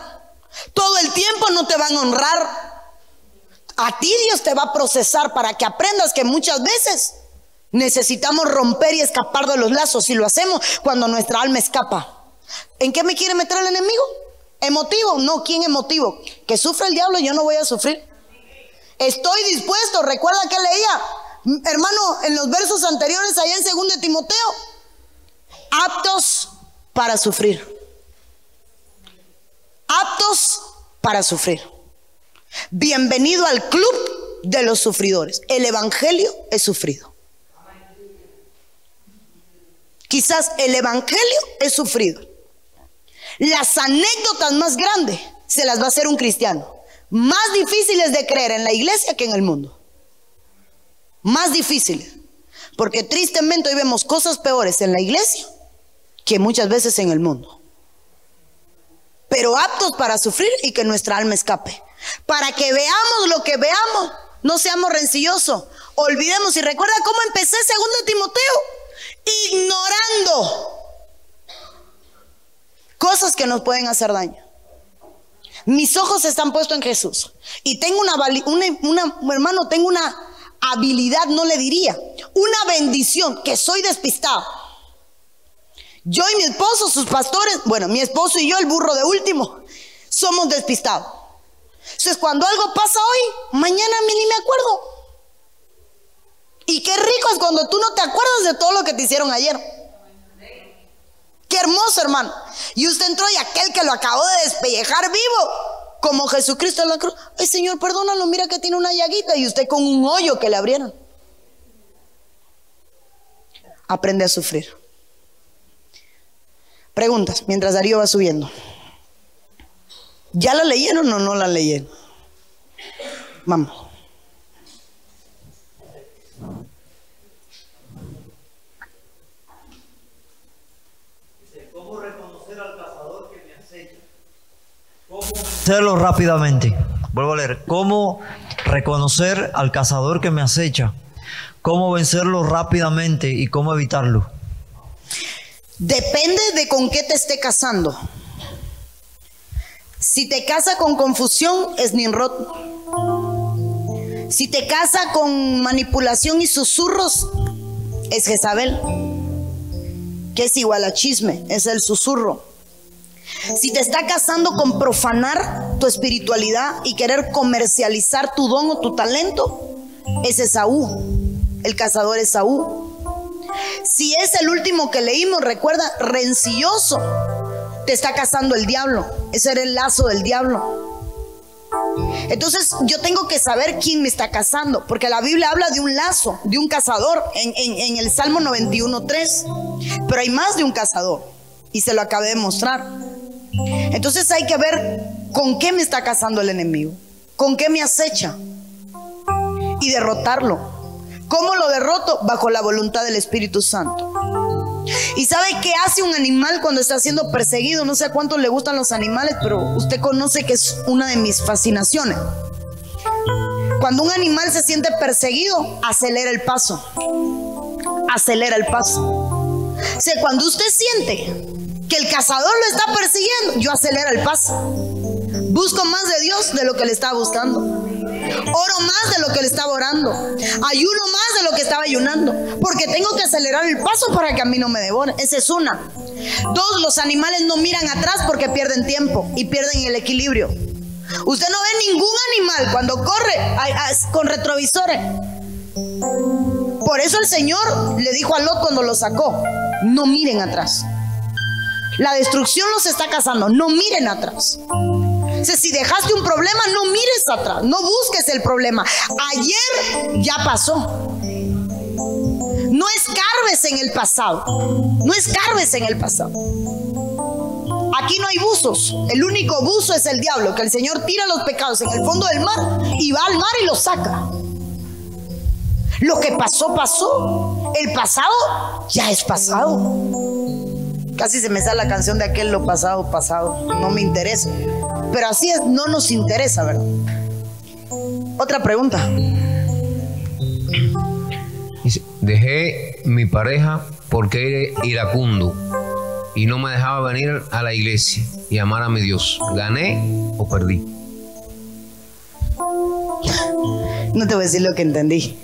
Todo el tiempo no te van a honrar. A ti Dios te va a procesar para que aprendas que muchas veces necesitamos romper y escapar de los lazos y lo hacemos cuando nuestra alma escapa. ¿En qué me quiere meter el enemigo? ¿Emotivo? No, ¿quién emotivo? Que sufre el diablo, yo no voy a sufrir. Estoy dispuesto, recuerda que leía, hermano, en los versos anteriores, allá en 2 de Timoteo, aptos para sufrir aptos para sufrir. Bienvenido al club de los sufridores. El Evangelio es sufrido. Quizás el Evangelio es sufrido. Las anécdotas más grandes se las va a hacer un cristiano. Más difíciles de creer en la iglesia que en el mundo. Más difíciles. Porque tristemente hoy vemos cosas peores en la iglesia que muchas veces en el mundo pero aptos para sufrir y que nuestra alma escape. Para que veamos lo que veamos, no seamos rencillosos. Olvidemos y recuerda cómo empecé segundo Timoteo, ignorando cosas que nos pueden hacer daño. Mis ojos están puestos en Jesús y tengo una, una, tengo una habilidad, no le diría, una bendición que soy despistado. Yo y mi esposo, sus pastores, bueno, mi esposo y yo, el burro de último, somos despistados. Entonces, cuando algo pasa hoy, mañana a mí ni me acuerdo. Y qué rico es cuando tú no te acuerdas de todo lo que te hicieron ayer. Qué hermoso, hermano. Y usted entró y aquel que lo acabó de despellejar vivo, como Jesucristo en la cruz. Ay, Señor, perdónalo, mira que tiene una llaguita y usted con un hoyo que le abrieron. Aprende a sufrir. Preguntas, mientras Darío va subiendo. ¿Ya la leyeron o no la leyeron? Vamos. ¿Cómo reconocer al cazador que me acecha? ¿Cómo hacerlo rápidamente? Vuelvo a leer. ¿Cómo reconocer al cazador que me acecha? ¿Cómo vencerlo rápidamente y cómo evitarlo? Depende de con qué te esté casando. Si te casa con confusión, es Nimrod. Si te casa con manipulación y susurros, es Jezabel. Que es igual a chisme, es el susurro. Si te está casando con profanar tu espiritualidad y querer comercializar tu don o tu talento, es Saúl. El cazador es Saúl. Si es el último que leímos, recuerda, rencilloso, te está cazando el diablo. Ese era el lazo del diablo. Entonces yo tengo que saber quién me está cazando, porque la Biblia habla de un lazo, de un cazador en, el Salmo 91.3, pero hay más de un cazador y se lo acabé de mostrar. Entonces hay que ver con qué me está cazando el enemigo con qué me acecha y derrotarlo. ¿Cómo lo derroto? Bajo la voluntad del Espíritu Santo. ¿Y sabe qué hace un animal cuando está siendo perseguido? No sé a cuántos le gustan los animales, pero usted conoce que es una de mis fascinaciones. Cuando un animal se siente perseguido, acelera el paso. Acelera el paso. O sea, cuando usted siente que el cazador lo está persiguiendo, yo acelero el paso. Busco más de Dios de lo que le estaba buscando. Oro más de lo que le estaba orando. Ayuno más de lo que estaba ayunando. Porque tengo que acelerar el paso para que a mí no me devore. Esa es una. Dos, los animales no miran atrás porque pierden tiempo y pierden el equilibrio. Usted no ve ningún animal cuando corre con retrovisores. Por eso el Señor le dijo a Lot cuando lo sacó, no miren atrás. La destrucción los está cazando, no miren atrás. Si dejaste un problema, no mires atrás, no busques el problema. Ayer ya pasó. No escarbes en el pasado. No escarbes en el pasado. Aquí no hay buzos. El único buzo es el diablo, que el Señor tira los pecados en el fondo del mar y va al mar y los saca. Lo que pasó, pasó. El pasado ya es pasado. Casi se me sale la canción de aquel lo pasado, pasado. No me interesa. Pero así es, no nos interesa, ¿verdad? Otra pregunta. Dejé mi pareja porque era iracundo y no me dejaba venir a la iglesia y amar a mi Dios. ¿Gané o perdí? No te voy a decir lo que entendí.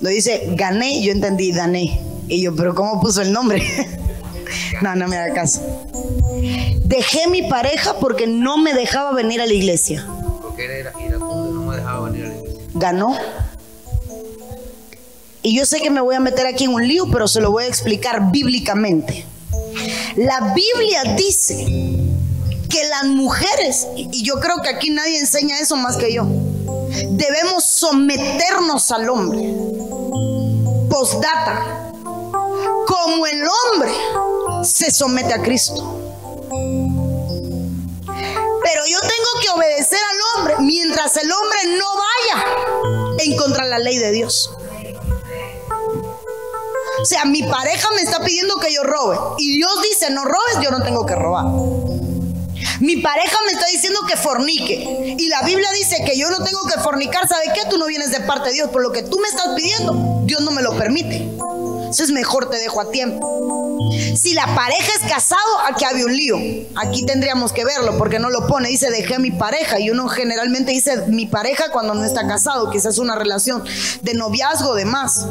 No dice gané, yo entendí dané. Y yo, pero ¿cómo puso el nombre? *laughs* no, no me haga caso. Dejé mi pareja porque no me dejaba venir a la iglesia. Porque era iracundo no me dejaba venir a la iglesia. Ganó. Y yo sé que me voy a meter aquí en un lío, pero se lo voy a explicar bíblicamente. La Biblia dice que las mujeres, y yo creo que aquí nadie enseña eso más que yo, debemos someternos al hombre. Postdata, como el hombre se somete a Cristo. Pero yo tengo que obedecer al hombre mientras el hombre no vaya en contra de la ley de Dios. O sea, mi pareja me está pidiendo que yo robe. Y Dios dice, no robes, yo no tengo que robar. Mi pareja me está diciendo que fornique. Y la Biblia dice que yo no tengo que fornicar. ¿Sabe qué? Tú no vienes de parte de Dios. Por lo que tú me estás pidiendo, Dios no me lo permite. Entonces mejor te dejo a tiempo. Si la pareja es casado, aquí había un lío. Aquí tendríamos que verlo porque no lo pone. Dice, dejé mi pareja. Y uno generalmente dice mi pareja cuando no está casado. Quizás es una relación de noviazgo, de más.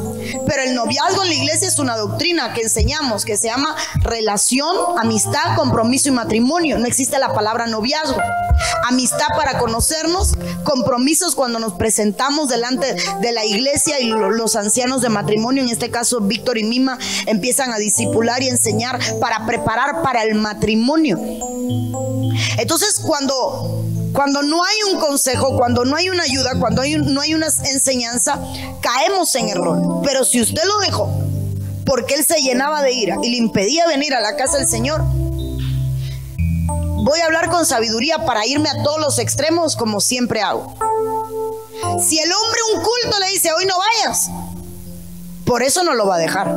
Pero el noviazgo en la iglesia es una doctrina que enseñamos que se llama relación, amistad, compromiso y matrimonio. No existe la palabra noviazgo. Amistad para conocernos, compromisos cuando nos presentamos delante de la iglesia y los ancianos de matrimonio, en este caso y Mima, empiezan a discipular y enseñar para preparar para el matrimonio. Entonces, cuando cuando no hay un consejo, cuando no hay una ayuda, cuando no hay una enseñanza, caemos en error. Pero si usted lo dejó porque él se llenaba de ira y le impedía venir a la casa del Señor, voy a hablar con sabiduría para irme a todos los extremos como siempre hago. Si el hombre un culto le dice, hoy no vayas, por eso no lo va a dejar.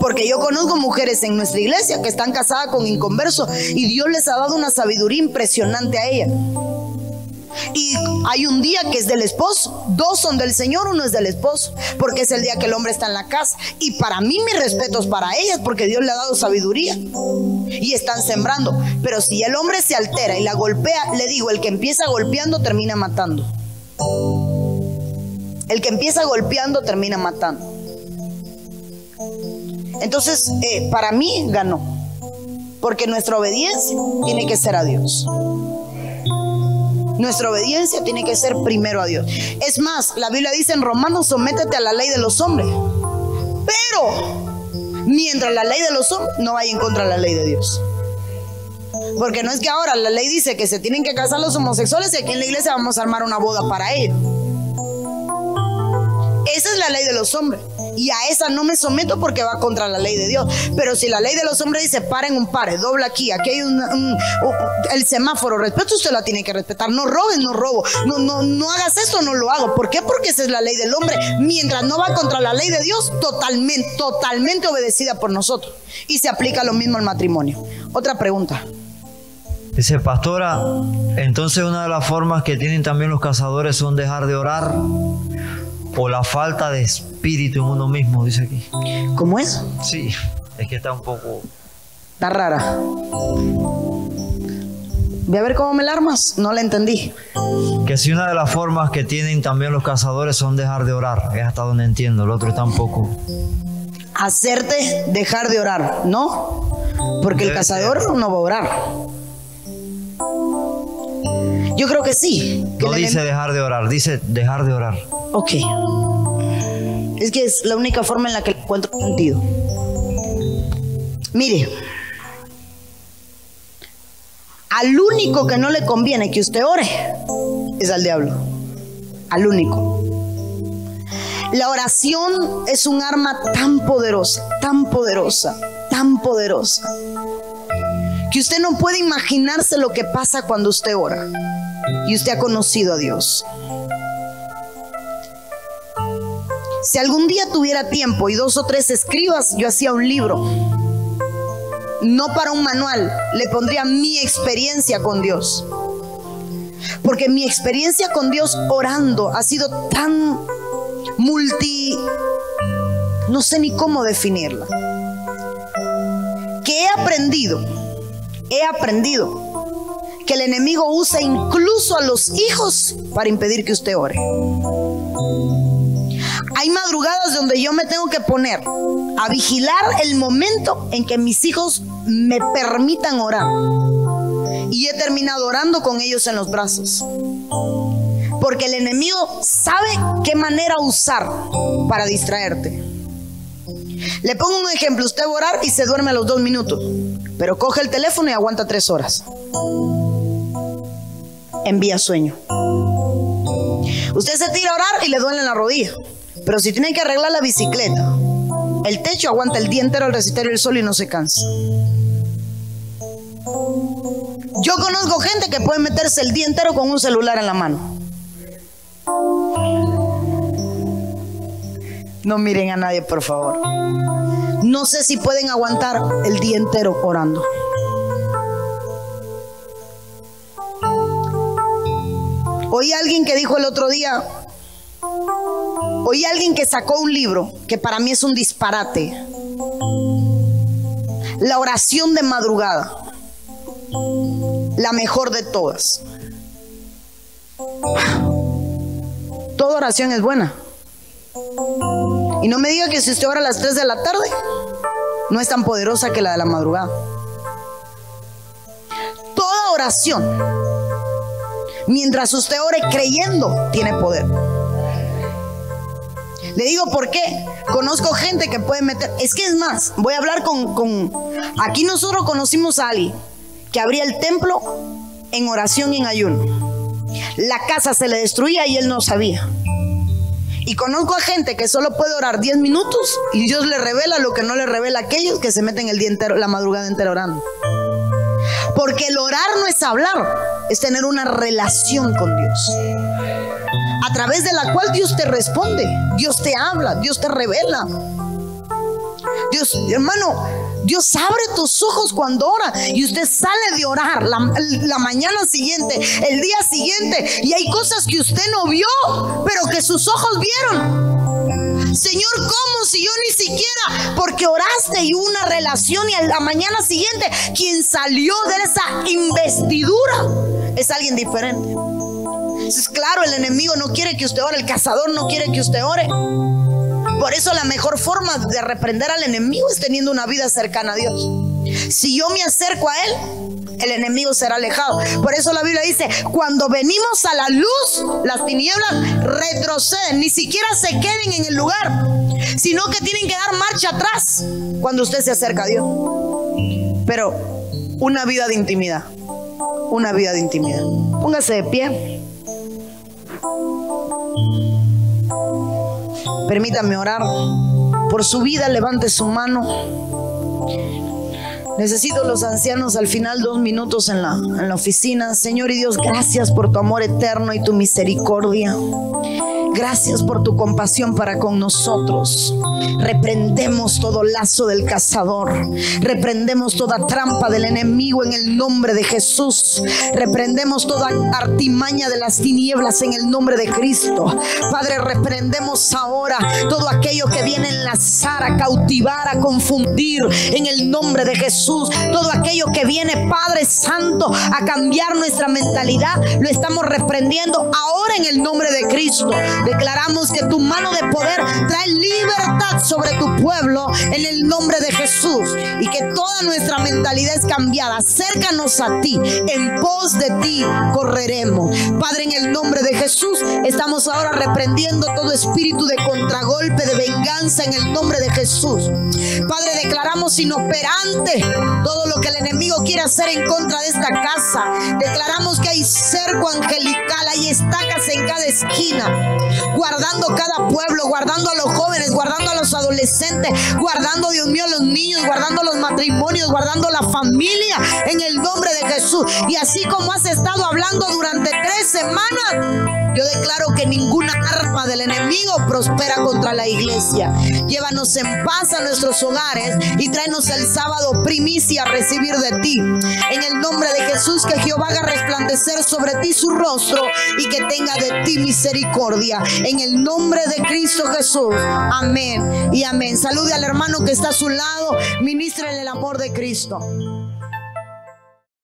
Porque yo conozco mujeres en nuestra iglesia que están casadas con inconversos y Dios les ha dado una sabiduría impresionante a ellas. Y hay un día que es del esposo, dos son del Señor, uno es del esposo, porque es el día que el hombre está en la casa. Y para mí mis respetos para ellas, porque Dios le ha dado sabiduría y están sembrando. Pero si el hombre se altera y la golpea, le digo, el que empieza golpeando termina matando. El que empieza golpeando termina matando. Entonces, eh, para mí ganó, porque nuestra obediencia tiene que ser a Dios. Nuestra obediencia tiene que ser primero a Dios. Es más, la Biblia dice en Romanos, sométete a la ley de los hombres. Pero, mientras la ley de los hombres no vaya en contra de la ley de Dios. Porque no es que ahora la ley dice que se tienen que casar los homosexuales y aquí en la iglesia vamos a armar una boda para ellos. Esa es la ley de los hombres. Y a esa no me someto porque va contra la ley de Dios. Pero si la ley de los hombres dice paren un pare, dobla aquí, aquí hay un, el semáforo, respeto, usted la tiene que respetar. No robes, no robo. No, no, no hagas esto, no lo hago. ¿Por qué? Porque esa es la ley del hombre. Mientras no va contra la ley de Dios, totalmente, totalmente obedecida por nosotros. Y se aplica lo mismo al matrimonio. Otra pregunta. Dice, pastora, entonces una de las formas que tienen también los cazadores son dejar de orar o la falta de espíritu en uno mismo, dice aquí. ¿Cómo es? Sí, es que está un poco... Está rara. Voy a ver cómo me la armas. No la entendí. Que si una de las formas que tienen también los cazadores son dejar de orar. Es hasta donde entiendo. El otro está un poco... Hacerte dejar de orar, ¿no? Porque el cazador no va a orar. Yo creo que sí. no dice dejar de orar, dice dejar de orar. Ok. Es que es la única forma en la que encuentro sentido. Mire, al único que no le conviene que usted ore es al diablo. Al único. La oración es un arma tan poderosa, tan poderosa, tan poderosa, que usted no puede imaginarse lo que pasa cuando usted ora y usted ha conocido a Dios. Si algún día tuviera tiempo y dos o tres escribas, yo hacía un libro. No para un manual, le pondría mi experiencia con Dios. Porque mi experiencia con Dios orando ha sido tan multi... No sé ni cómo definirla. Que he aprendido, he aprendido que el enemigo usa incluso a los hijos para impedir que usted ore. Hay madrugadas donde yo me tengo que poner a vigilar el momento en que mis hijos me permitan orar. Y he terminado orando con ellos en los brazos. Porque el enemigo sabe qué manera usar para distraerte. Le pongo un ejemplo, usted va a orar y se duerme a los dos minutos, pero coge el teléfono y aguanta tres horas envía sueño. Usted se tira a orar y le duele la rodilla. Pero si tiene que arreglar la bicicleta, el techo aguanta el día entero al resistir el sol y no se cansa. Yo conozco gente que puede meterse el día entero con un celular en la mano. No miren a nadie, por favor. No sé si pueden aguantar el día entero orando. Oí a alguien que dijo el otro día, oí alguien que sacó un libro que para mí es un disparate. La oración de madrugada, la mejor de todas. Toda oración es buena. Y no me diga que si usted ora a las 3 de la tarde, no es tan poderosa que la de la madrugada. Toda oración Mientras usted ore creyendo, tiene poder. Le digo por qué. Conozco gente que puede meter. Es que es más, voy a hablar con. con aquí nosotros conocimos a alguien que abría el templo en oración y en ayuno. La casa se le destruía y él no sabía. Y conozco a gente que solo puede orar 10 minutos y Dios le revela lo que no le revela a aquellos que se meten el día entero, la madrugada entera orando. Porque el orar no es hablar, es tener una relación con Dios. A través de la cual Dios te responde, Dios te habla, Dios te revela. Dios, hermano, Dios abre tus ojos cuando ora y usted sale de orar la, la, mañana siguiente, el día siguiente, y hay cosas que usted no vio, pero que sus ojos vieron. Señor, ¿cómo si yo ni siquiera, porque oraste y hubo una relación y a la mañana siguiente quien salió de esa investidura es alguien diferente? Es claro, el enemigo no quiere que usted ore, el cazador no quiere que usted ore. Por eso la mejor forma de reprender al enemigo es teniendo una vida cercana a Dios. Si yo me acerco a Él, el enemigo será alejado. Por eso la Biblia dice, cuando venimos a la luz, las tinieblas retroceden, ni siquiera se queden en el lugar, sino que tienen que dar marcha atrás cuando usted se acerca a Dios. Pero una vida de intimidad, una vida de intimidad. Póngase de pie. Permítame orar. por su vida, levante su mano. Necesito los ancianos al final dos minutos en la, en la oficina. Señor y Dios, gracias por tu amor eterno y tu misericordia. Gracias por tu compasión para con nosotros. Reprendemos todo lazo del cazador. Reprendemos toda trampa del enemigo en el nombre de Jesús. Reprendemos toda artimaña de las tinieblas en el nombre de Cristo. Padre, reprendemos ahora todo aquello que viene a enlazar, a cautivar, a confundir en el nombre de Jesús. Todo aquello que viene, Padre Santo, a cambiar nuestra mentalidad, lo estamos reprendiendo ahora en el nombre de Cristo. Declaramos que tu mano de poder trae libertad sobre tu pueblo en el nombre de Jesús y que toda nuestra mentalidad es cambiada. Acércanos a ti, en pos de ti correremos. Padre, en el nombre de Jesús estamos ahora reprendiendo todo espíritu de contragolpe, de venganza en el nombre de Jesús. Padre, declaramos inoperante todo lo que el enemigo quiere hacer en contra de esta casa. Declaramos que hay cerco angelical, hay estacas en cada esquina guardando cada pueblo, guardando a los jóvenes, guardando a los adolescentes, guardando, Dios mío, a los niños, guardando los matrimonios, guardando la familia en el nombre de Jesús. Y así como has estado hablando durante tres semanas, yo declaro que ninguna arma del enemigo prospera contra la iglesia. Llévanos en paz a nuestros hogares y tráenos el sábado primicia a recibir de ti. En el nombre de Jesús, que Jehová haga resplandecer sobre ti su rostro y que tenga de ti misericordia en el nombre de Cristo Jesús. Amén y amén. Salude al hermano que está a su lado, ministra en el amor de Cristo.